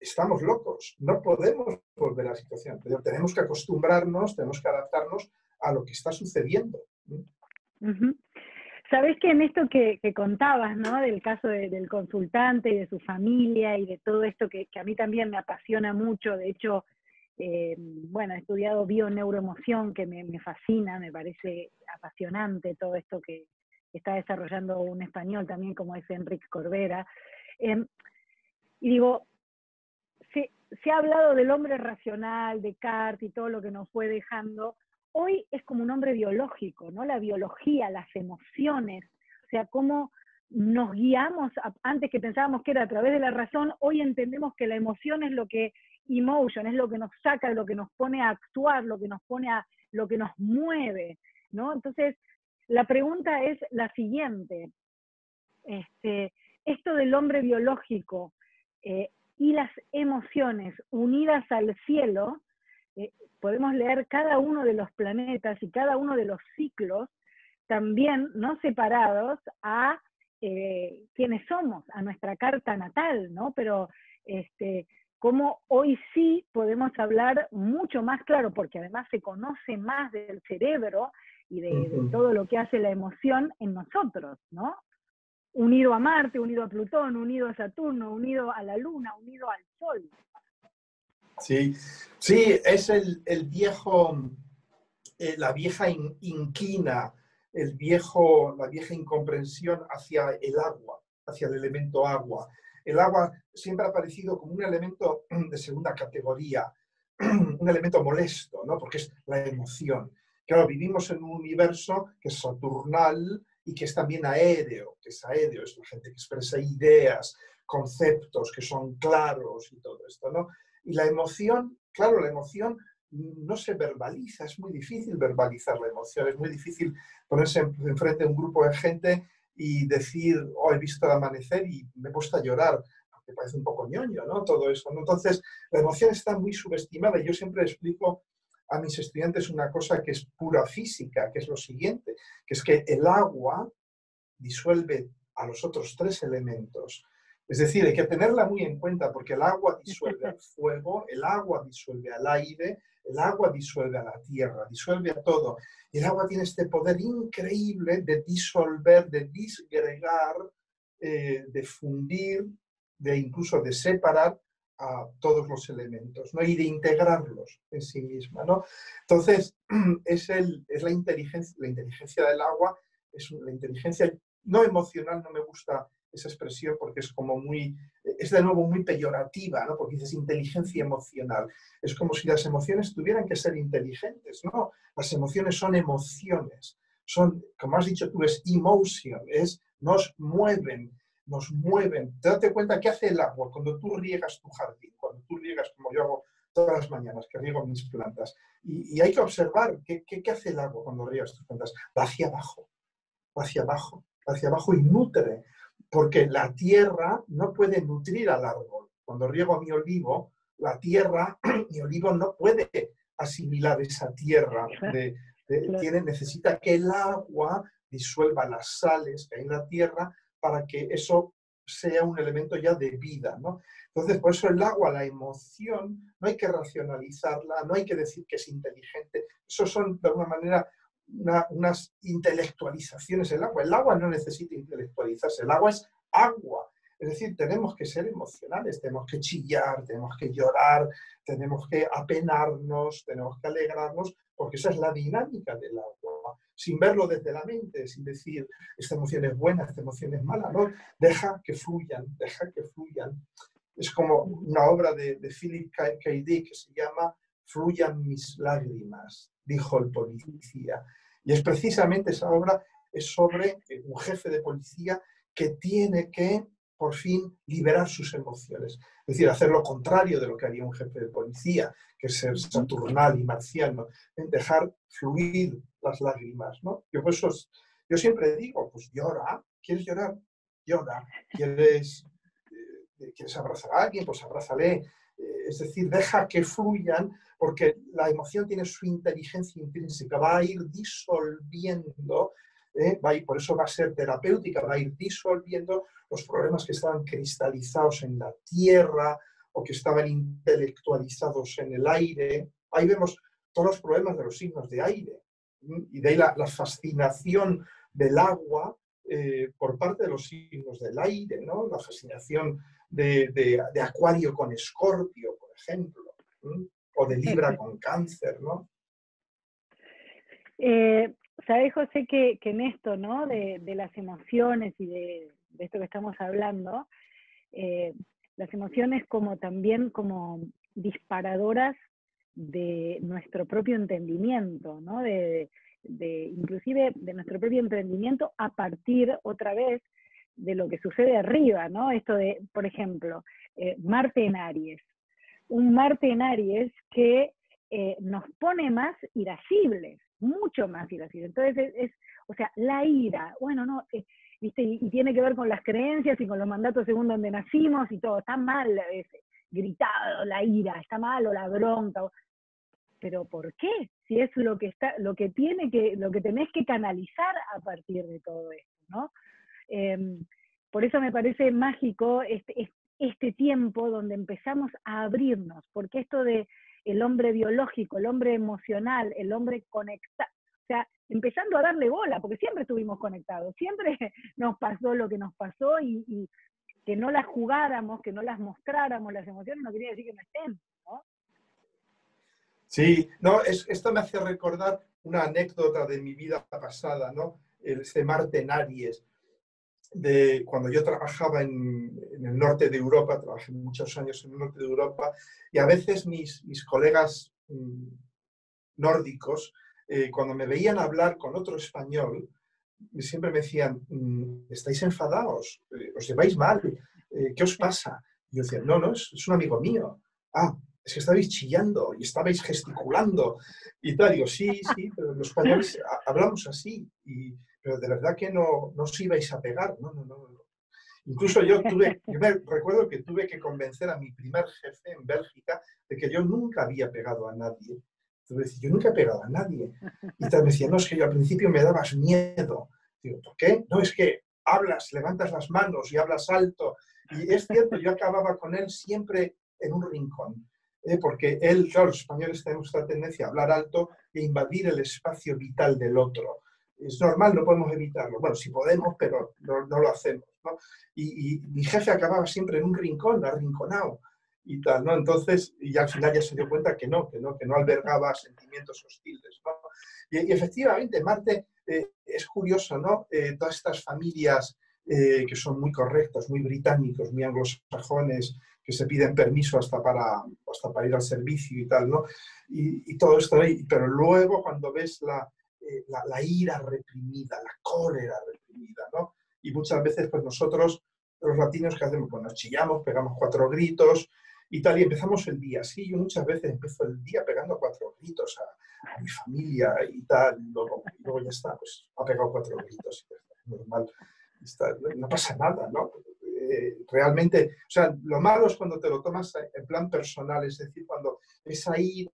estamos locos. No podemos volver a la situación anterior. Tenemos que acostumbrarnos, tenemos que adaptarnos a lo que está sucediendo. Sabes que en esto que, contabas, ¿no? Del caso del consultante y de su familia y de todo esto que, que, a mí también me apasiona mucho, de hecho, eh, bueno, he estudiado bio-neuroemoción, que me, fascina, me parece apasionante todo esto que está desarrollando un español también como es Enrique Corbera. Em, y digo, se, ha hablado del hombre racional, de Descartes y todo lo que nos fue dejando. Hoy es como un hombre biológico, ¿no? La biología, las emociones, o sea, cómo nos guiamos, antes que pensábamos que era a través de la razón, hoy entendemos que la emoción es lo que emotion, es lo que nos saca, lo que nos pone a actuar, lo que nos pone a, lo que nos mueve, ¿no? Entonces, la pregunta es la siguiente. Este, esto del hombre biológico eh, y las emociones unidas al cielo, eh, podemos leer cada uno de los planetas y cada uno de los ciclos también no separados a eh, quiénes somos, a nuestra carta natal, ¿no? Pero este, como hoy sí podemos hablar mucho más claro, porque además se conoce más del cerebro y de, todo lo que hace la emoción en nosotros, ¿no? Unido a Marte, unido a Plutón, unido a Saturno, unido a la Luna, unido al Sol. Sí, sí, es el, viejo, eh, la vieja inquina, el viejo, la vieja incomprensión hacia el agua, hacia el elemento agua el agua siempre ha aparecido como un elemento de segunda categoría, un elemento molesto, ¿no? porque es la emoción. Claro, vivimos en un universo que es saturnal y que es también aéreo, que es aéreo, es la gente que expresa ideas, conceptos que son claros y todo esto, ¿no? Y la emoción, claro, la emoción no se verbaliza, es muy difícil verbalizar la emoción, es muy difícil ponerse enfrente de un grupo de gente y decir, oh, he visto el amanecer y me he puesto a llorar, porque parece un poco ñoño, ¿no? Todo eso. Entonces, la emoción está muy subestimada y yo siempre explico a mis estudiantes una cosa que es pura física, que es lo siguiente, que es que el agua disuelve a los otros tres elementos. Es decir, hay que tenerla muy en cuenta porque el agua disuelve al fuego, el agua disuelve al aire, el agua disuelve a la tierra, disuelve a todo. Y el agua tiene este poder increíble de disolver, de disgregar, eh, de fundir, de incluso de separar a todos los elementos ¿no? y de integrarlos en sí misma. ¿no? Entonces, es, el, es la, inteligencia, la inteligencia del agua, es la inteligencia no emocional, no me gusta esa expresión porque es como muy, es de nuevo muy peyorativa, ¿no? porque dices inteligencia emocional. Es como si las emociones tuvieran que ser inteligentes, ¿no? Las emociones son emociones, son, como has dicho tú, es emotion, es, nos mueven, nos mueven. Date cuenta qué hace el agua cuando tú riegas tu jardín, cuando tú riegas como yo hago todas las mañanas, que riego mis plantas. Y, hay que observar qué, qué, hace el agua cuando riegas tus plantas. Va hacia abajo, va hacia abajo, va hacia abajo y nutre, porque la tierra no puede nutrir al árbol. Cuando riego mi olivo, la tierra, mi olivo no puede asimilar esa tierra. tiene, necesita que el agua disuelva las sales que hay en la tierra para que eso sea un elemento ya de vida, ¿no? Entonces, por eso el agua, la emoción, no hay que racionalizarla, no hay que decir que es inteligente. Eso son, de alguna manera, unas intelectualizaciones del agua. El agua no necesita intelectualizarse, el agua es agua. Es decir, tenemos que ser emocionales, tenemos que chillar, tenemos que llorar, tenemos que apenarnos, tenemos que alegrarnos, porque esa es la dinámica del agua sin verlo desde la mente, sin decir, esta emoción es buena, esta emoción es mala, ¿no? Deja que fluyan, deja que fluyan. Es como una obra de, de Philip K. Dick que se llama Fluyan mis lágrimas, dijo el policía. Y es precisamente esa obra, es sobre un jefe de policía que tiene que por fin liberar sus emociones. Es decir, hacer lo contrario de lo que haría un jefe de policía, que es ser saturnal y marciano, en dejar fluir las lágrimas, ¿no? Yo, pues, yo siempre digo, pues llora, ¿quieres llorar? Llora. ¿Quieres, eh, ¿quieres abrazar a alguien? Pues abrázale. Eh, es decir, deja que fluyan, porque la emoción tiene su inteligencia intrínseca, va a ir disolviendo ¿eh? va por eso va a ser terapéutica, va a ir disolviendo los problemas que estaban cristalizados en la tierra o que estaban intelectualizados en el aire. Ahí vemos todos los problemas de los signos de aire. Y de ahí la, fascinación del agua eh, por parte de los signos del aire, ¿no? la fascinación de, Acuario con Escorpio, por ejemplo, o de Libra con Cáncer. ¿no? Eh, Sabes, José, que, en esto, ¿no? De, las emociones y de, esto que estamos hablando, eh, las emociones como también como disparadoras de nuestro propio entendimiento, ¿no? De, inclusive de nuestro propio emprendimiento a partir otra vez de lo que sucede arriba, ¿no? Esto de, por ejemplo, eh, Marte en Aries. Un Marte en Aries que eh, nos pone más irascibles, mucho más irascible. Entonces, es, o sea, la ira, bueno, no, eh, ¿viste? Y, tiene que ver con las creencias y con los mandatos según donde nacimos y todo. Está mal gritado la ira, está mal o la bronca. Pero ¿por qué? Si es lo que está, lo que tiene que, lo que tenés que canalizar a partir de todo esto, ¿no? Em, por eso me parece mágico este, este tiempo donde empezamos a abrirnos, porque esto de el hombre biológico, el hombre emocional, el hombre conectado, o sea, empezando a darle bola, porque siempre estuvimos conectados, siempre nos pasó lo que nos pasó y, que no las jugáramos, que no las mostráramos, las emociones no quería decir que no estén, ¿no? Sí, no, es, esto me hace recordar una anécdota de mi vida pasada, ¿no? Este Marte en Aries de cuando yo trabajaba en, el norte de Europa, trabajé muchos años en el norte de Europa, y a veces mis, mis colegas mm, nórdicos, eh, cuando me veían hablar con otro español, siempre me decían, mm, estáis enfadados, eh, os lleváis mal, eh, ¿qué os pasa? Y yo decía, no, no, es, un amigo mío. Ah, es que estabais chillando y estabais gesticulando y tal. Digo, sí, sí, pero los españoles hablamos así. Pero de verdad que no, no os ibais a pegar. No, no, no. Incluso yo tuve, yo me recuerdo que tuve que convencer a mi primer jefe en Bélgica de que yo nunca había pegado a nadie. Entonces, yo nunca he pegado a nadie. Y tal me decía, no, es que yo al principio me dabas miedo. Digo, ¿por qué? No, es que hablas, levantas las manos y hablas alto. Y es cierto, yo acababa con él siempre en un rincón. ¿eh? porque él, claro, los españoles tenemos esta tendencia a hablar alto e invadir el espacio vital del otro es normal, no podemos evitarlo. Bueno, sí podemos, pero no, lo hacemos. Y, mi jefe acababa siempre en un rincón, arrinconado. y tal, ¿no? Entonces, y al final ya se dio cuenta que no, que no, que no albergaba sentimientos hostiles, ¿no? Y, efectivamente, Marte eh, es curioso, ¿no? Eh, todas estas familias eh, que son muy correctos, muy británicos, muy anglosajones, que se piden permiso hasta para, hasta para ir al servicio y tal, ¿no? Y, todo esto pero luego cuando ves la, la, la, ira reprimida, la cólera reprimida, ¿no? Y muchas veces, pues nosotros, los latinos, ¿qué hacemos? Pues nos chillamos, pegamos cuatro gritos, y tal, y empezamos el día. Sí, yo muchas veces empiezo el día pegando cuatro gritos a, mi familia y tal, y luego, ya está, pues ha pegado cuatro gritos, normal, no pasa nada, ¿no? Eh, realmente, o sea, lo malo es cuando te lo tomas en plan personal, es decir, cuando esa ira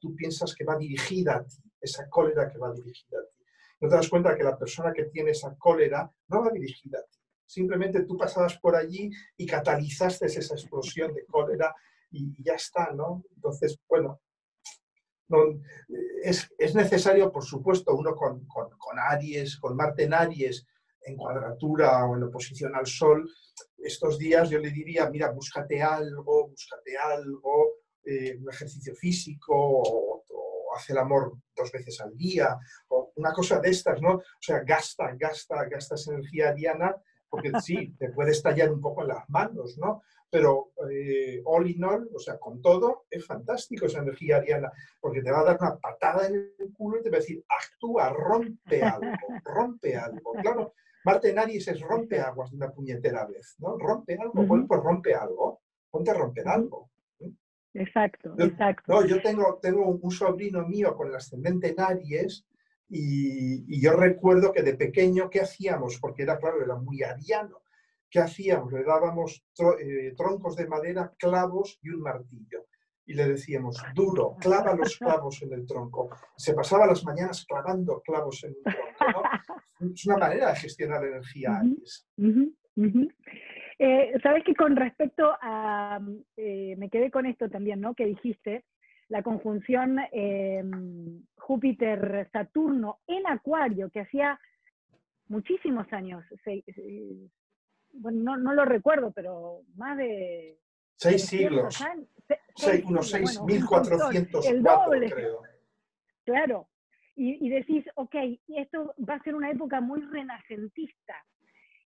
tú piensas que va dirigida a ti, esa cólera que va dirigida a ti. No te das cuenta que la persona que tiene esa cólera no va dirigida a ti, simplemente tú pasabas por allí y catalizaste esa explosión de cólera y ya está, ¿no? Entonces, bueno, es, necesario, por supuesto, uno con, Aries, con Marte en Aries, en cuadratura o en oposición al Sol, estos días yo le diría, mira, búscate algo, búscate algo, eh, un ejercicio físico o, o hace el amor dos veces al día, o una cosa de estas, ¿no? O sea, gasta, gasta, gasta esa energía diana porque sí, te puede estallar un poco en las manos, ¿no? Pero eh, all in all, o sea, con todo, es fantástico esa energía ariana, porque te va a dar una patada en el culo y te va a decir, actúa, rompe algo, rompe algo. Claro, Marte en Aries es rompe aguas de una puñetera vez, ¿no? Rompe algo, pues rompe algo, ponte a romper algo. Exacto, exacto. No, yo tengo, tengo un sobrino mío con el ascendente en Aries y, yo recuerdo que de pequeño, ¿qué hacíamos? Porque era, claro, era muy ariano. ¿Qué hacíamos? Le dábamos eh, troncos de madera, clavos y un martillo. Y le decíamos, duro, clava los clavos en el tronco. Se pasaba las mañanas clavando clavos en un tronco. Es una manera de gestionar energía. Eh, Sabes que con respecto a, eh, me quedé con esto también, ¿no? Que dijiste, la conjunción em, Júpiter-Saturno en Acuario, que hacía muchísimos años, bueno, no, lo recuerdo, pero más de... Seis siglos. unos seis, mil cuatrocientos el doble. creo. Claro. Y, y decís, ok, esto va a ser una época muy renacentista.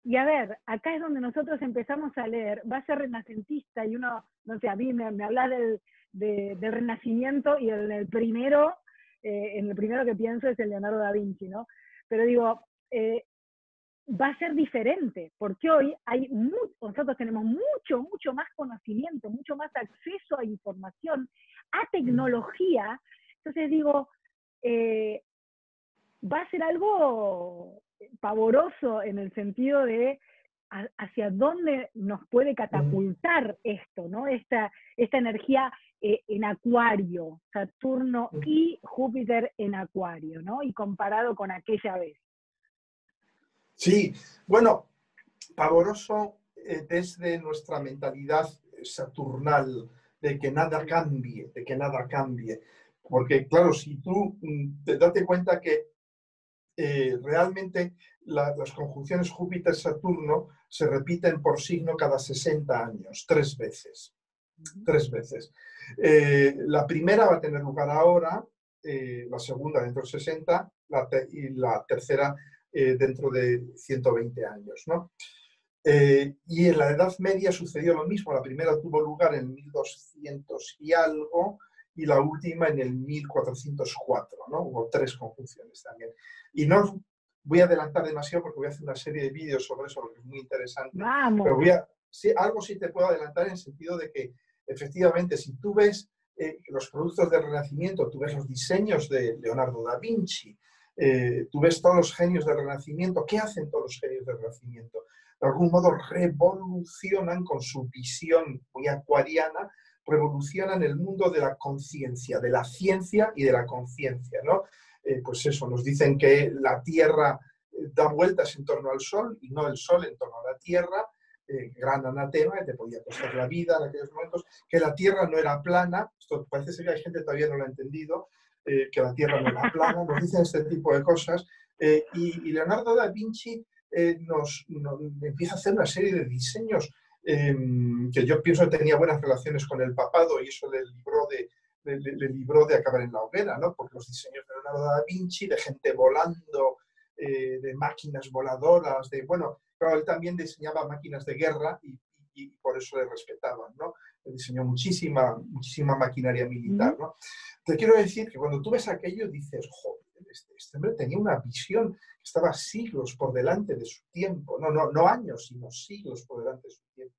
Y a ver, acá es donde nosotros empezamos a leer, va a ser renacentista y uno, no sé, a mí me, me habla del, del Renacimiento y el, el primero, eh, en el primero que pienso es el Leonardo da Vinci, ¿no? Pero digo, eh, va a ser diferente, porque hoy hay nosotros tenemos mucho, mucho más conocimiento, mucho más acceso a información, a tecnología. Entonces digo, eh, va a ser algo pavoroso en el sentido de hacia dónde nos puede catapultar esto, ¿no? Esta, esta energía eh, en Acuario, Saturno y Júpiter en Acuario, ¿no? Y comparado con aquella vez. Sí, bueno, pavoroso eh, desde nuestra mentalidad saturnal, de que nada cambie, de que nada cambie. Porque claro, si tú mm, te date cuenta que eh, realmente las conjunciones Júpiter-Saturno se repiten por signo cada 60 años, tres veces. Tres veces. Eh, la primera va a tener lugar ahora, eh, la segunda dentro de 60 y la tercera dentro de 120 años. ¿no? y en la Edad Media sucedió lo mismo. La primera tuvo lugar en 1200 y algo y la última en el 1404. ¿no? Hubo tres conjunciones también. Y no voy a adelantar demasiado porque voy a hacer una serie de vídeos sobre eso, que es muy interesante. Pero voy a, sí, algo sí te puedo adelantar en el sentido de que efectivamente, si tú ves eh, los productos del Renacimiento, tú ves los diseños de Leonardo da Vinci, eh, tú ves todos los genios del Renacimiento, ¿qué hacen todos los genios del Renacimiento? De algún modo revolucionan con su visión muy acuariana, revolucionan el mundo de la conciencia, de la ciencia y de la conciencia, ¿no? Eh, pues eso, nos dicen que la Tierra da vueltas en torno al Sol y no el Sol en torno a la Tierra, eh, gran anatema que te podía costar la vida en aquellos momentos, que la Tierra no era plana, esto parece que hay gente todavía no lo ha entendido, eh, que la Tierra no era plana, nos dicen este tipo de cosas, eh, y, Leonardo da Vinci nos, empieza a hacer una serie de diseños em, que yo pienso que tenía buenas relaciones con el papado y eso le libró de, le, libró de acabar en la hoguera, ¿no? Porque los diseños de Leonardo da Vinci, de gente volando, eh, de máquinas voladoras, de, bueno, claro, él también diseñaba máquinas de guerra y, y, por eso le respetaban, ¿no? diseñó muchísima, muchísima maquinaria militar, ¿no? Te quiero decir que cuando tú ves aquello dices, joder, este, este, hombre tenía una visión que estaba siglos por delante de su tiempo, no, no, no años, sino siglos por delante de su tiempo.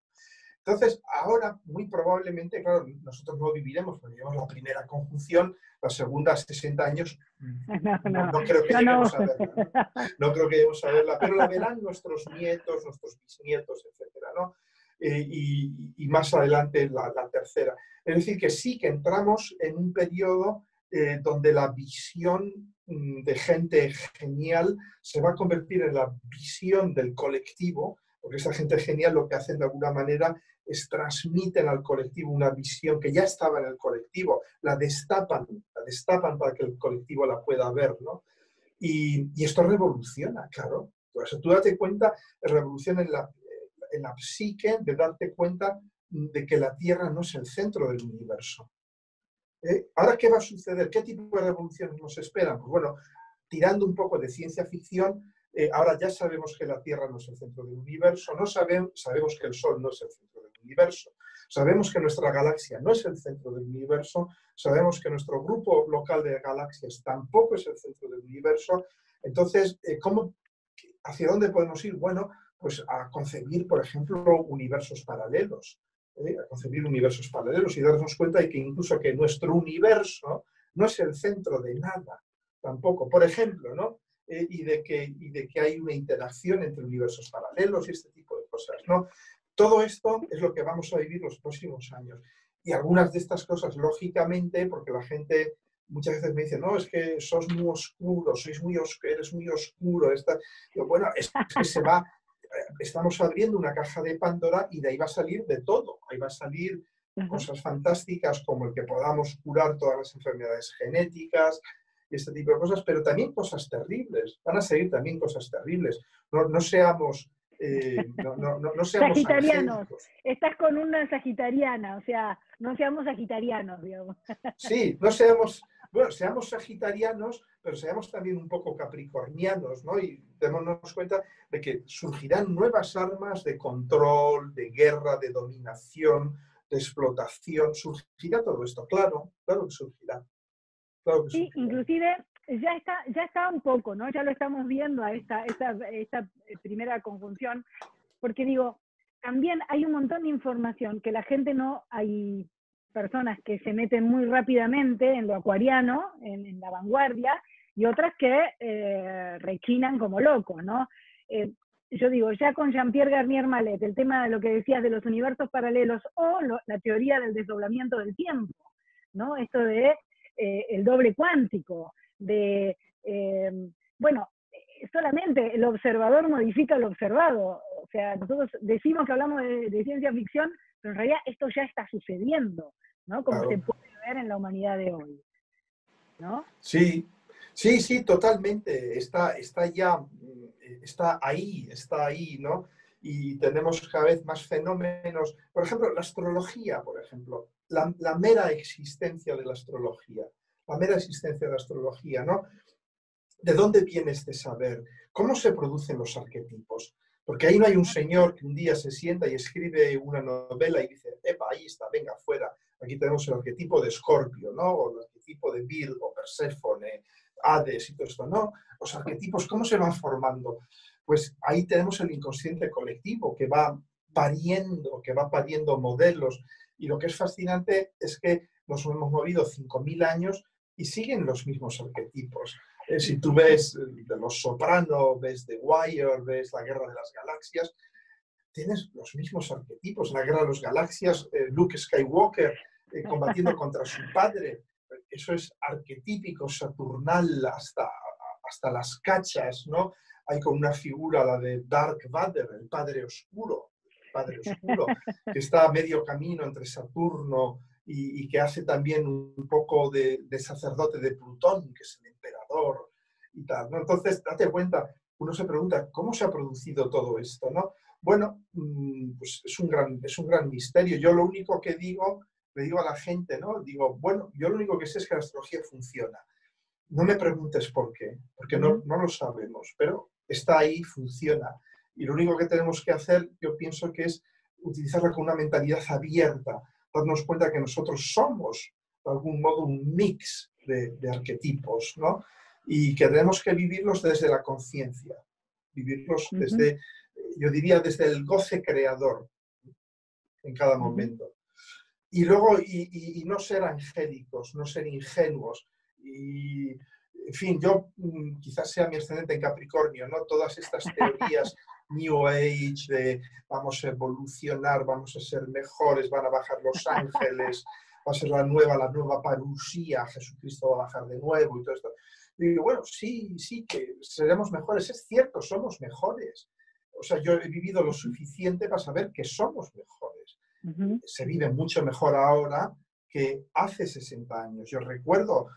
Entonces, ahora, muy probablemente, claro, nosotros no viviremos, porque vivimos la primera conjunción, la segunda 60 años, no, creo que lleguemos a verla, ¿no? creo que lleguemos a verla, pero la verán nuestros nietos, nuestros bisnietos, etcétera, ¿no? Eh, y, más adelante la, la, tercera. Es decir, que sí que entramos en un periodo eh, donde la visión de gente genial se va a convertir en la visión del colectivo, porque esa gente genial lo que hacen de alguna manera es transmiten al colectivo una visión que ya estaba en el colectivo, la destapan, la destapan para que el colectivo la pueda ver, ¿no? Y, y esto revoluciona, claro. Entonces, tú date cuenta, revoluciona en la, en la psique de darte cuenta de que la Tierra no es el centro del universo. ¿Eh? ¿Ahora qué va a suceder? ¿Qué tipo de revoluciones nos esperan? Pues bueno, tirando un poco de ciencia ficción, eh, ahora ya sabemos que la Tierra no es el centro del universo, no sabemos, que el Sol no es el centro del universo, sabemos que nuestra galaxia no es el centro del universo, sabemos que nuestro grupo local de galaxias tampoco es el centro del universo. Entonces, eh, ¿cómo, ¿hacia dónde podemos ir? Bueno, pues a concebir, por ejemplo, universos paralelos, ¿eh? a concebir universos paralelos y darnos cuenta de que incluso que nuestro universo no es el centro de nada, tampoco, por ejemplo, ¿no? Eh, y, de que, y de que hay una interacción entre universos paralelos y este tipo de cosas, ¿no? Todo esto es lo que vamos a vivir los próximos años. Y algunas de estas cosas, lógicamente, porque la gente muchas veces me dice, no, es que sos muy oscuro, sois muy oscuro, eres muy oscuro. Esta... bueno, es que se va, estamos abriendo una caja de Pandora y de ahí va a salir de todo. Ahí va a salir cosas fantásticas como el que podamos curar todas las enfermedades genéticas y este tipo de cosas, pero también cosas terribles. Van a salir también cosas terribles. No, seamos... Eh, no, no, no, seamos Sagitarianos. Estás con una sagitariana, o sea, no seamos sagitarianos, digamos. Sí, no seamos, bueno, seamos sagitarianos, pero seamos también un poco capricornianos, ¿no? Y démonos cuenta de que surgirán nuevas armas de control, de guerra, de dominación, de explotación. Surgirá todo esto, claro, claro que surgirá. sí, inclusive ya está, ya está un poco, ¿no? Ya lo estamos viendo a esta, esta, esta primera conjunción, porque digo, también hay un montón de información que la gente no, hay personas que se meten muy rápidamente en lo acuariano, en la vanguardia, y otras que eh, rechinan como locos, ¿no? Eh, yo digo, ya con Jean-Pierre Garnier Malet, el tema de lo que decías de los universos paralelos o la teoría del desdoblamiento del tiempo, ¿no? Esto de eh, el doble cuántico, de, bueno, solamente el observador modifica lo observado. O sea, nosotros decimos que hablamos de, ciencia ficción, pero en realidad esto ya está sucediendo, ¿no? Como se puede ver en la humanidad de hoy. ¿no? Sí, Sí, sí, totalmente. Está, está ya, mm, está ahí, está ahí, ¿no? Y tenemos cada vez más fenómenos. Por ejemplo, la astrología, por ejemplo, la, mera existencia de la astrología, la mera existencia de la astrología, ¿no? ¿De dónde viene este saber? ¿Cómo se producen los arquetipos? Porque ahí no hay un señor que un día se sienta y escribe una novela y dice, epa, ahí está, venga, fuera. Aquí tenemos el arquetipo de Escorpio, ¿no? O el arquetipo de Virgo, Perséfone, Hades y todo esto, ¿no? Los arquetipos, ¿cómo se van formando? Pues ahí tenemos el inconsciente colectivo que va pariendo, que va pariendo modelos. Y lo que es fascinante es que nos hemos movido 5.000 años y siguen los mismos arquetipos. Eh, si tú ves eh, de Los Soprano, ves The Wire, ves La Guerra de las Galaxias, tienes los mismos arquetipos. La Guerra de las Galaxias, eh, Luke Skywalker combatiendo contra su padre, eso es arquetípico, saturnal, hasta, hasta las cachas, ¿no? Hay como una figura, la de Dark Vader, el padre oscuro, el padre oscuro, que está a medio camino entre Saturno y, que hace también un poco de, sacerdote de Plutón, que es el emperador y tal. Entonces, date cuenta, uno se pregunta, ¿cómo se ha producido todo esto? ¿no? Bueno, mm, pues es un, gran, es un gran misterio. Yo lo único que digo, le digo a la gente, ¿no? Digo, bueno, yo lo único que sé es que la astrología funciona. No me preguntes por qué, porque no, no lo sabemos, pero está ahí, funciona. Y lo único que tenemos que hacer, yo pienso que es utilizarla con una mentalidad abierta, darnos cuenta que nosotros somos, de algún modo, un mix de, arquetipos, ¿no? Y que tenemos que vivirlos desde la conciencia, vivirlos desde, yo diría, desde el goce creador en cada momento. Y luego, y, no ser angélicos, no ser ingenuos. Y, en fin, yo mm, quizás sea mi ascendente en Capricornio, ¿no? Todas estas teorías New Age, de vamos a evolucionar, vamos a ser mejores, van a bajar los ángeles, va a ser la nueva, la nueva parusía, Jesucristo va a bajar de nuevo y todo esto. Y digo, bueno, sí, sí, que seremos mejores. Es cierto, somos mejores. O sea, yo he vivido lo suficiente para saber que somos mejores. Se vive mucho mejor ahora que hace 60 años. Yo recuerdo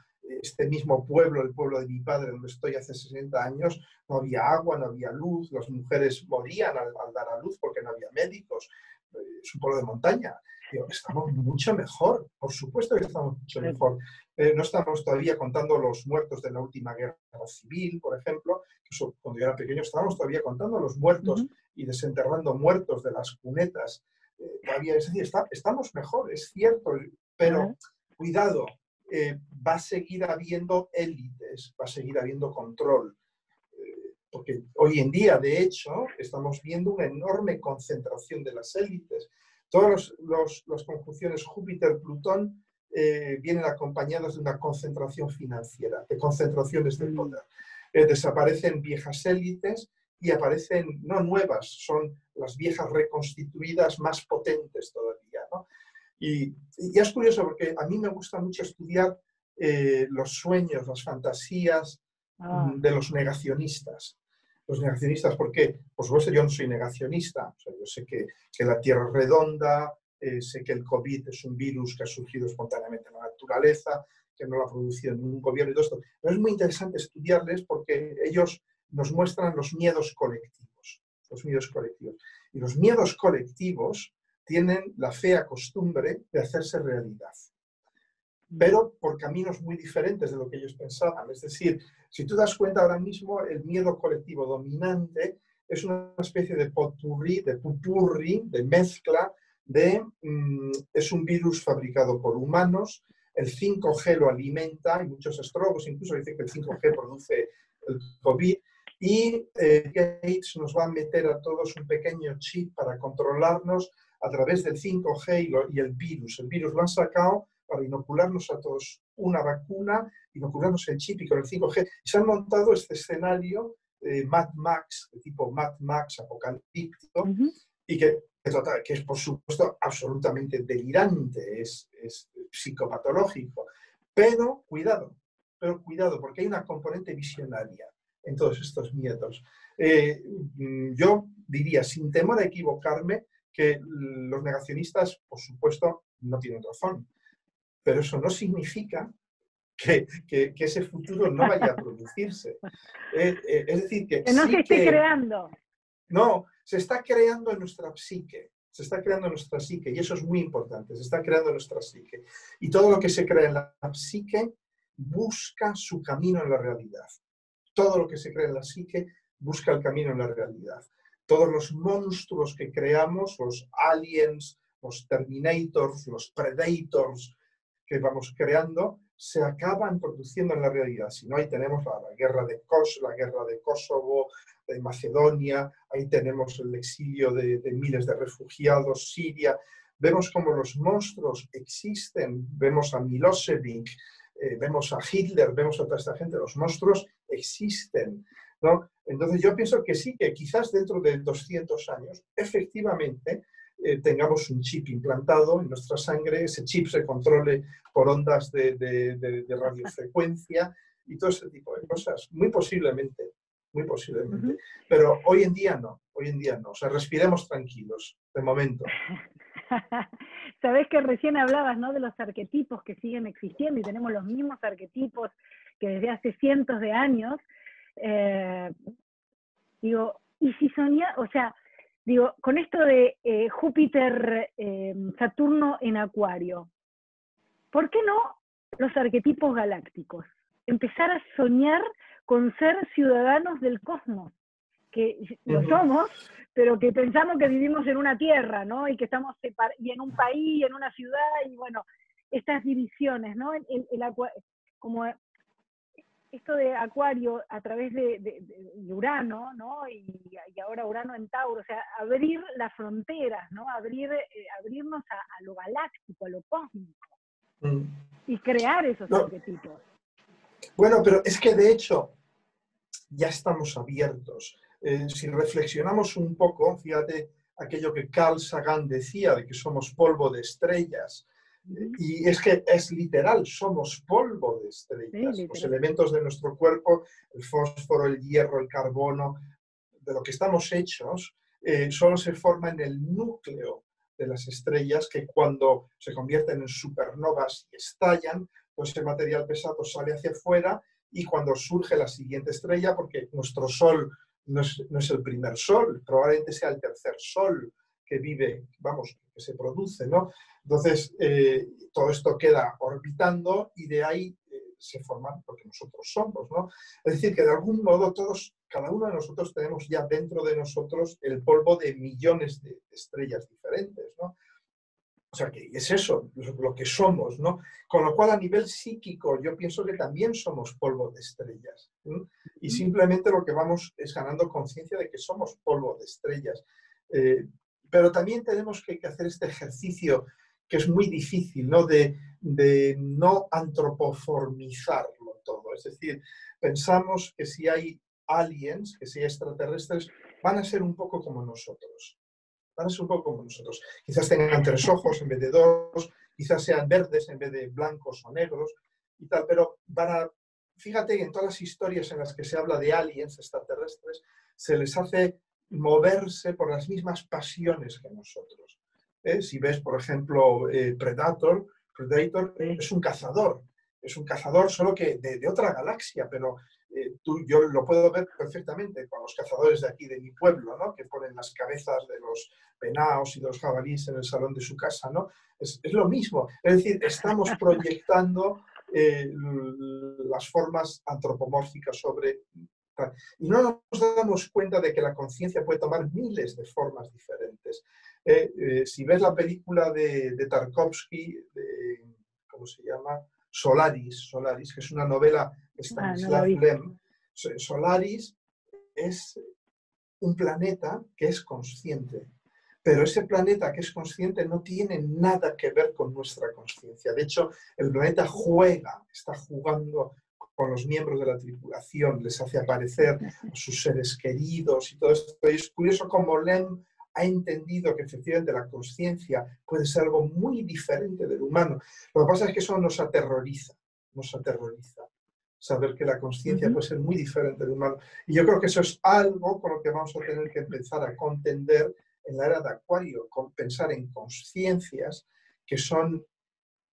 este mismo pueblo, el pueblo de mi padre, donde estoy hace 60 años, no había agua, no había luz, las mujeres morían al, dar a luz porque no había médicos. Es un pueblo de montaña. estamos mucho mejor, por supuesto que estamos mucho mejor. Eh, no estamos todavía contando los muertos de la última guerra civil, por ejemplo, cuando yo era pequeño estábamos todavía contando los muertos y desenterrando muertos de las cunetas. Eh, todavía, es decir, estamos mejor, es cierto, pero cuidado, eh, va a seguir habiendo élites, va a seguir habiendo control. Eh, porque hoy en día, de hecho, estamos viendo una enorme concentración de las élites. Todas las conjunciones Júpiter-Plutón eh, vienen acompañadas de una concentración financiera, de concentraciones de mm. poder. desaparecen viejas élites y aparecen no nuevas, son las viejas reconstituidas más potentes todavía. ¿no? Y, es curioso porque a mí me gusta mucho estudiar eh, los sueños, las fantasías ah. de los negacionistas. Los negacionistas, porque, por supuesto, yo no soy negacionista. yo sé que, que, la Tierra es redonda, eh, sé que el COVID es un virus que ha surgido espontáneamente en la naturaleza, que no lo ha producido ningún gobierno y todo esto. Pero es muy interesante estudiarles porque ellos nos muestran los miedos colectivos. Los miedos colectivos. Y los miedos colectivos tienen la fea costumbre de hacerse realidad, pero por caminos muy diferentes de lo que ellos pensaban. Es decir, si tú das cuenta ahora mismo, el miedo colectivo dominante es una especie de potpurri, de pupurri, de mezcla, de mm, es un virus fabricado por humanos, el 5G lo alimenta, hay muchos astrólogos incluso dicen que el 5G produce el COVID, y eh, Gates nos va a meter a todos un pequeño chip para controlarnos a través del 5G y, el virus. El virus lo han sacado para inocularnos a todos una vacuna, inocularnos el chip y con el 5G. Y se han montado este escenario de Mad Max, de tipo Mad Max apocalíptico, y que, que, es, por supuesto, absolutamente delirante, es, es psicopatológico. Pero cuidado, pero cuidado, porque hay una componente visionaria en todos estos miedos. Eh, mm, yo diría, sin temor a equivocarme, que los negacionistas, por supuesto, no tienen razón, pero eso no significa que, que, ese futuro no vaya a producirse. Eh, eh, es decir, que... Que no se esté creando. No, se está creando en nuestra psique, se está creando en nuestra psique, y eso es muy importante, se está creando en nuestra psique. Y todo lo que se crea en la psique busca su camino en la realidad. Todo lo que se crea en la psique busca el camino en la realidad todos los monstruos que creamos, los aliens, los terminators, los predators que vamos creando, se acaban produciendo en la realidad. Si no, ahí tenemos la, guerra de la guerra de Kosovo, de Macedonia, ahí tenemos el exilio de, miles de refugiados, Siria. Vemos cómo los monstruos existen, vemos a Milosevic, eh, vemos a Hitler, vemos a toda esta gente, los monstruos existen. Entonces yo pienso que sí, que quizás dentro de 200 años, efectivamente, eh, tengamos un chip implantado en nuestra sangre, ese chip se controle por ondas de, radiofrecuencia y todo ese tipo de cosas. Muy posiblemente, muy posiblemente. Pero hoy en día no, hoy en día no. O sea, respiremos tranquilos, de momento. Sabes que recién hablabas ¿no? de los arquetipos que siguen existiendo y tenemos los mismos arquetipos que desde hace cientos de años eh, Digo, y si soñar, o sea, digo, con esto de eh, Júpiter, eh, Saturno en Acuario, ¿por qué no los arquetipos galácticos? Empezar a soñar con ser ciudadanos del cosmos, que lo somos, pero que pensamos que vivimos en una tierra, ¿no? Y que estamos y en un país, en una ciudad, y bueno, estas divisiones, ¿no? El, como esto de Acuario a través de, Urano, ¿no? Y, ahora Urano en Tauro, o sea, abrir las fronteras, ¿no? Abrir, eh, abrirnos a, lo galáctico, a lo cósmico. Mm. Y crear esos arquetipos. Bueno, pero es que de hecho ya estamos abiertos. Eh, si reflexionamos un poco, fíjate aquello que Carl Sagan decía de que somos polvo de estrellas, y es que es literal, somos polvo de estrellas. Los elementos de nuestro cuerpo, el fósforo, el hierro, el carbono, de lo que estamos hechos, eh, solo se forma en el núcleo de las estrellas que cuando se convierten en supernovas y estallan, pues ese material pesado sale hacia afuera y cuando surge la siguiente estrella, porque nuestro Sol no es, el primer Sol, probablemente sea el tercer Sol que vive, vamos, que se produce, ¿no? Entonces, eh, todo esto queda orbitando y de ahí eh, se forman lo que nosotros somos, ¿no? Es decir, que de algún modo todos, cada uno de nosotros tenemos ya dentro de nosotros el polvo de millones de estrellas diferentes, ¿no? O sea, que es eso, lo que somos, ¿no? Con lo cual, a nivel psíquico, yo pienso que también somos polvo de estrellas. Y simplemente lo que vamos es ganando conciencia de que somos polvo de estrellas. Eh, pero también tenemos que hacer este ejercicio que es muy difícil, ¿no? De, no antropoformizarlo todo. Es decir, pensamos que si hay aliens, que si hay extraterrestres, van a ser un poco como nosotros. Van a ser un poco como nosotros. Quizás tengan tres ojos en vez de dos, quizás sean verdes en vez de blancos o negros y tal, pero van a, fíjate que en todas las historias en las que se habla de aliens extraterrestres, se les hace moverse por las mismas pasiones que nosotros. ¿eh? Si ves, por ejemplo, eh, Predator, Predator es un cazador, es un cazador solo que de, otra galaxia, pero eh, tú, yo lo puedo ver perfectamente con los cazadores de aquí, de mi pueblo, ¿no? que ponen las cabezas de los penaos y de los jabalíes en el salón de su casa. ¿no? Es, es lo mismo, es decir, estamos proyectando las formas antropomórficas sobre y no nos damos cuenta de que la conciencia puede tomar miles de formas diferentes. Eh, eh, si ves la película de, Tarkovsky, de, ¿cómo se llama? Solaris, Solaris, que es una novela de ah, Stanislav Lem. Solaris es un planeta que es consciente, pero ese planeta que es consciente no tiene nada que ver con nuestra conciencia. De hecho, el planeta juega, está jugando con los miembros de la tripulación, les hace aparecer a sus seres queridos y todo esto. Y es curioso cómo Lem ha entendido que efectivamente la conciencia puede ser algo muy diferente del humano. Lo que pasa es que eso nos aterroriza, nos aterroriza. Saber que la conciencia puede ser muy diferente del humano. Y yo creo que eso es algo con lo que vamos a tener que empezar a contender en la era de Acuario, con pensar en conciencias que son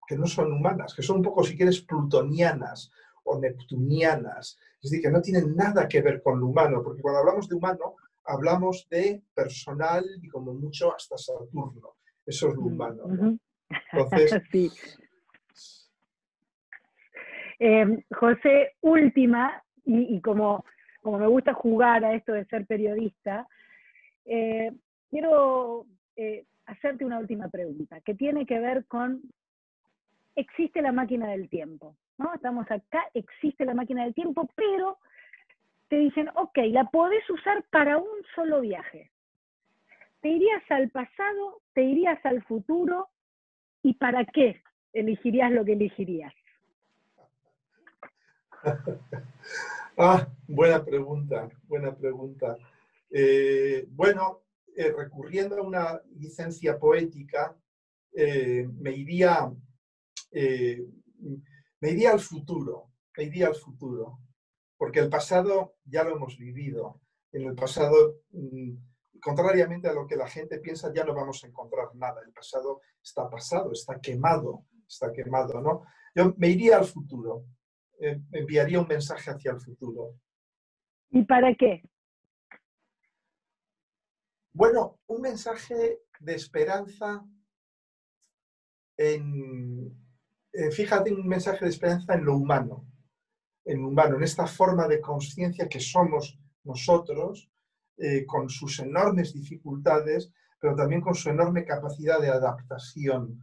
que no son humanas, que son un poco, si quieres, plutonianas o neptunianas, es decir, que no tienen nada que ver con lo humano, porque cuando hablamos de humano, hablamos de personal y como mucho hasta Saturno. Eso es lo humano. Entonces, em, José, última, y, como, como me gusta jugar a esto de ser periodista, eh, quiero eh, hacerte una última pregunta, que tiene que ver con, ¿existe la máquina del tiempo? ¿no? Estamos acá, existe la máquina del tiempo, pero te dicen, ok, la podés usar para un solo viaje. ¿Te irías al pasado? ¿Te irías al futuro? ¿Y para qué elegirías lo que elegirías? ah, buena pregunta, buena pregunta. Eh, bueno, eh, recurriendo a una licencia poética, eh, me iría me iría al futuro, me iría al futuro, porque el pasado ya lo hemos vivido. En el pasado, mm, contrariamente a lo que la gente piensa, ya no vamos a encontrar nada. El pasado está pasado, está quemado, está quemado, ¿no? Yo me iría al futuro, enviaría un mensaje hacia el futuro. ¿Y para qué? Bueno, un mensaje de esperanza en, eh, fíjate, un mensaje de esperanza en lo humano, en lo humano, en esta forma de conciencia que somos nosotros, eh, con sus enormes dificultades, pero también con su enorme capacidad de adaptación.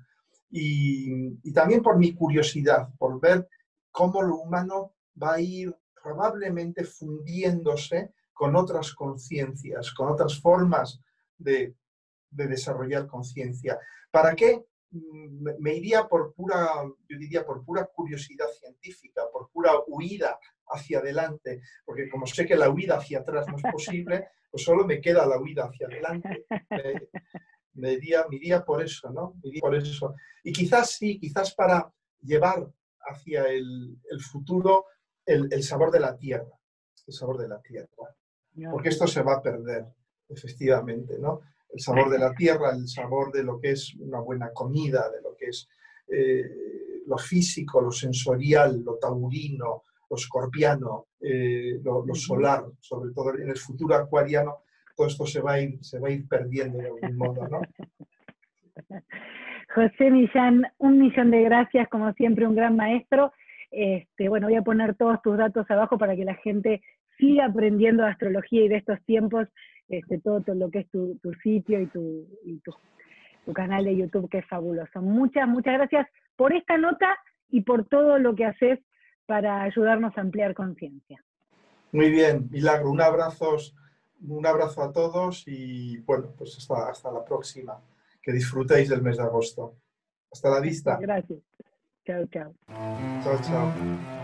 Y, y también por mi curiosidad, por ver cómo lo humano va a ir probablemente fundiéndose con otras conciencias, con otras formas de, desarrollar conciencia. ¿Para qué? Mm, me iría por pura, yo diría, por pura curiosidad científica, por pura huida hacia adelante, porque como sé que la huida hacia atrás no es posible, pues solo me queda la huida hacia adelante. Me, iría, por eso, ¿no? por eso. Y quizás sí, quizás para llevar hacia el, futuro el sabor de la tierra, el sabor de la tierra porque esto se va a perder, efectivamente, ¿no? El sabor de la tierra, el sabor de lo que es una buena comida, de lo que es eh, lo físico, lo sensorial, lo taurino, lo escorpiano, eh, lo, solar, sobre todo en el futuro acuariano, todo esto se va a ir, se va a ir perdiendo de algún modo, ¿no? José Millán, un millón de gracias, como siempre, un gran maestro. Este, bueno, voy a poner todos tus datos abajo para que la gente siga aprendiendo de astrología y de estos tiempos, este, todo, lo que es tu, sitio y, tu, canal de YouTube, que es fabuloso. Muchas, muchas gracias por esta nota y por todo lo que haces para ayudarnos a ampliar conciencia. Muy bien, Milagro, un abrazo, un abrazo a todos y bueno, pues hasta la próxima. Que disfrutéis del mes de agosto. Hasta la vista. Gracias. Chao, chao. Chao, chao.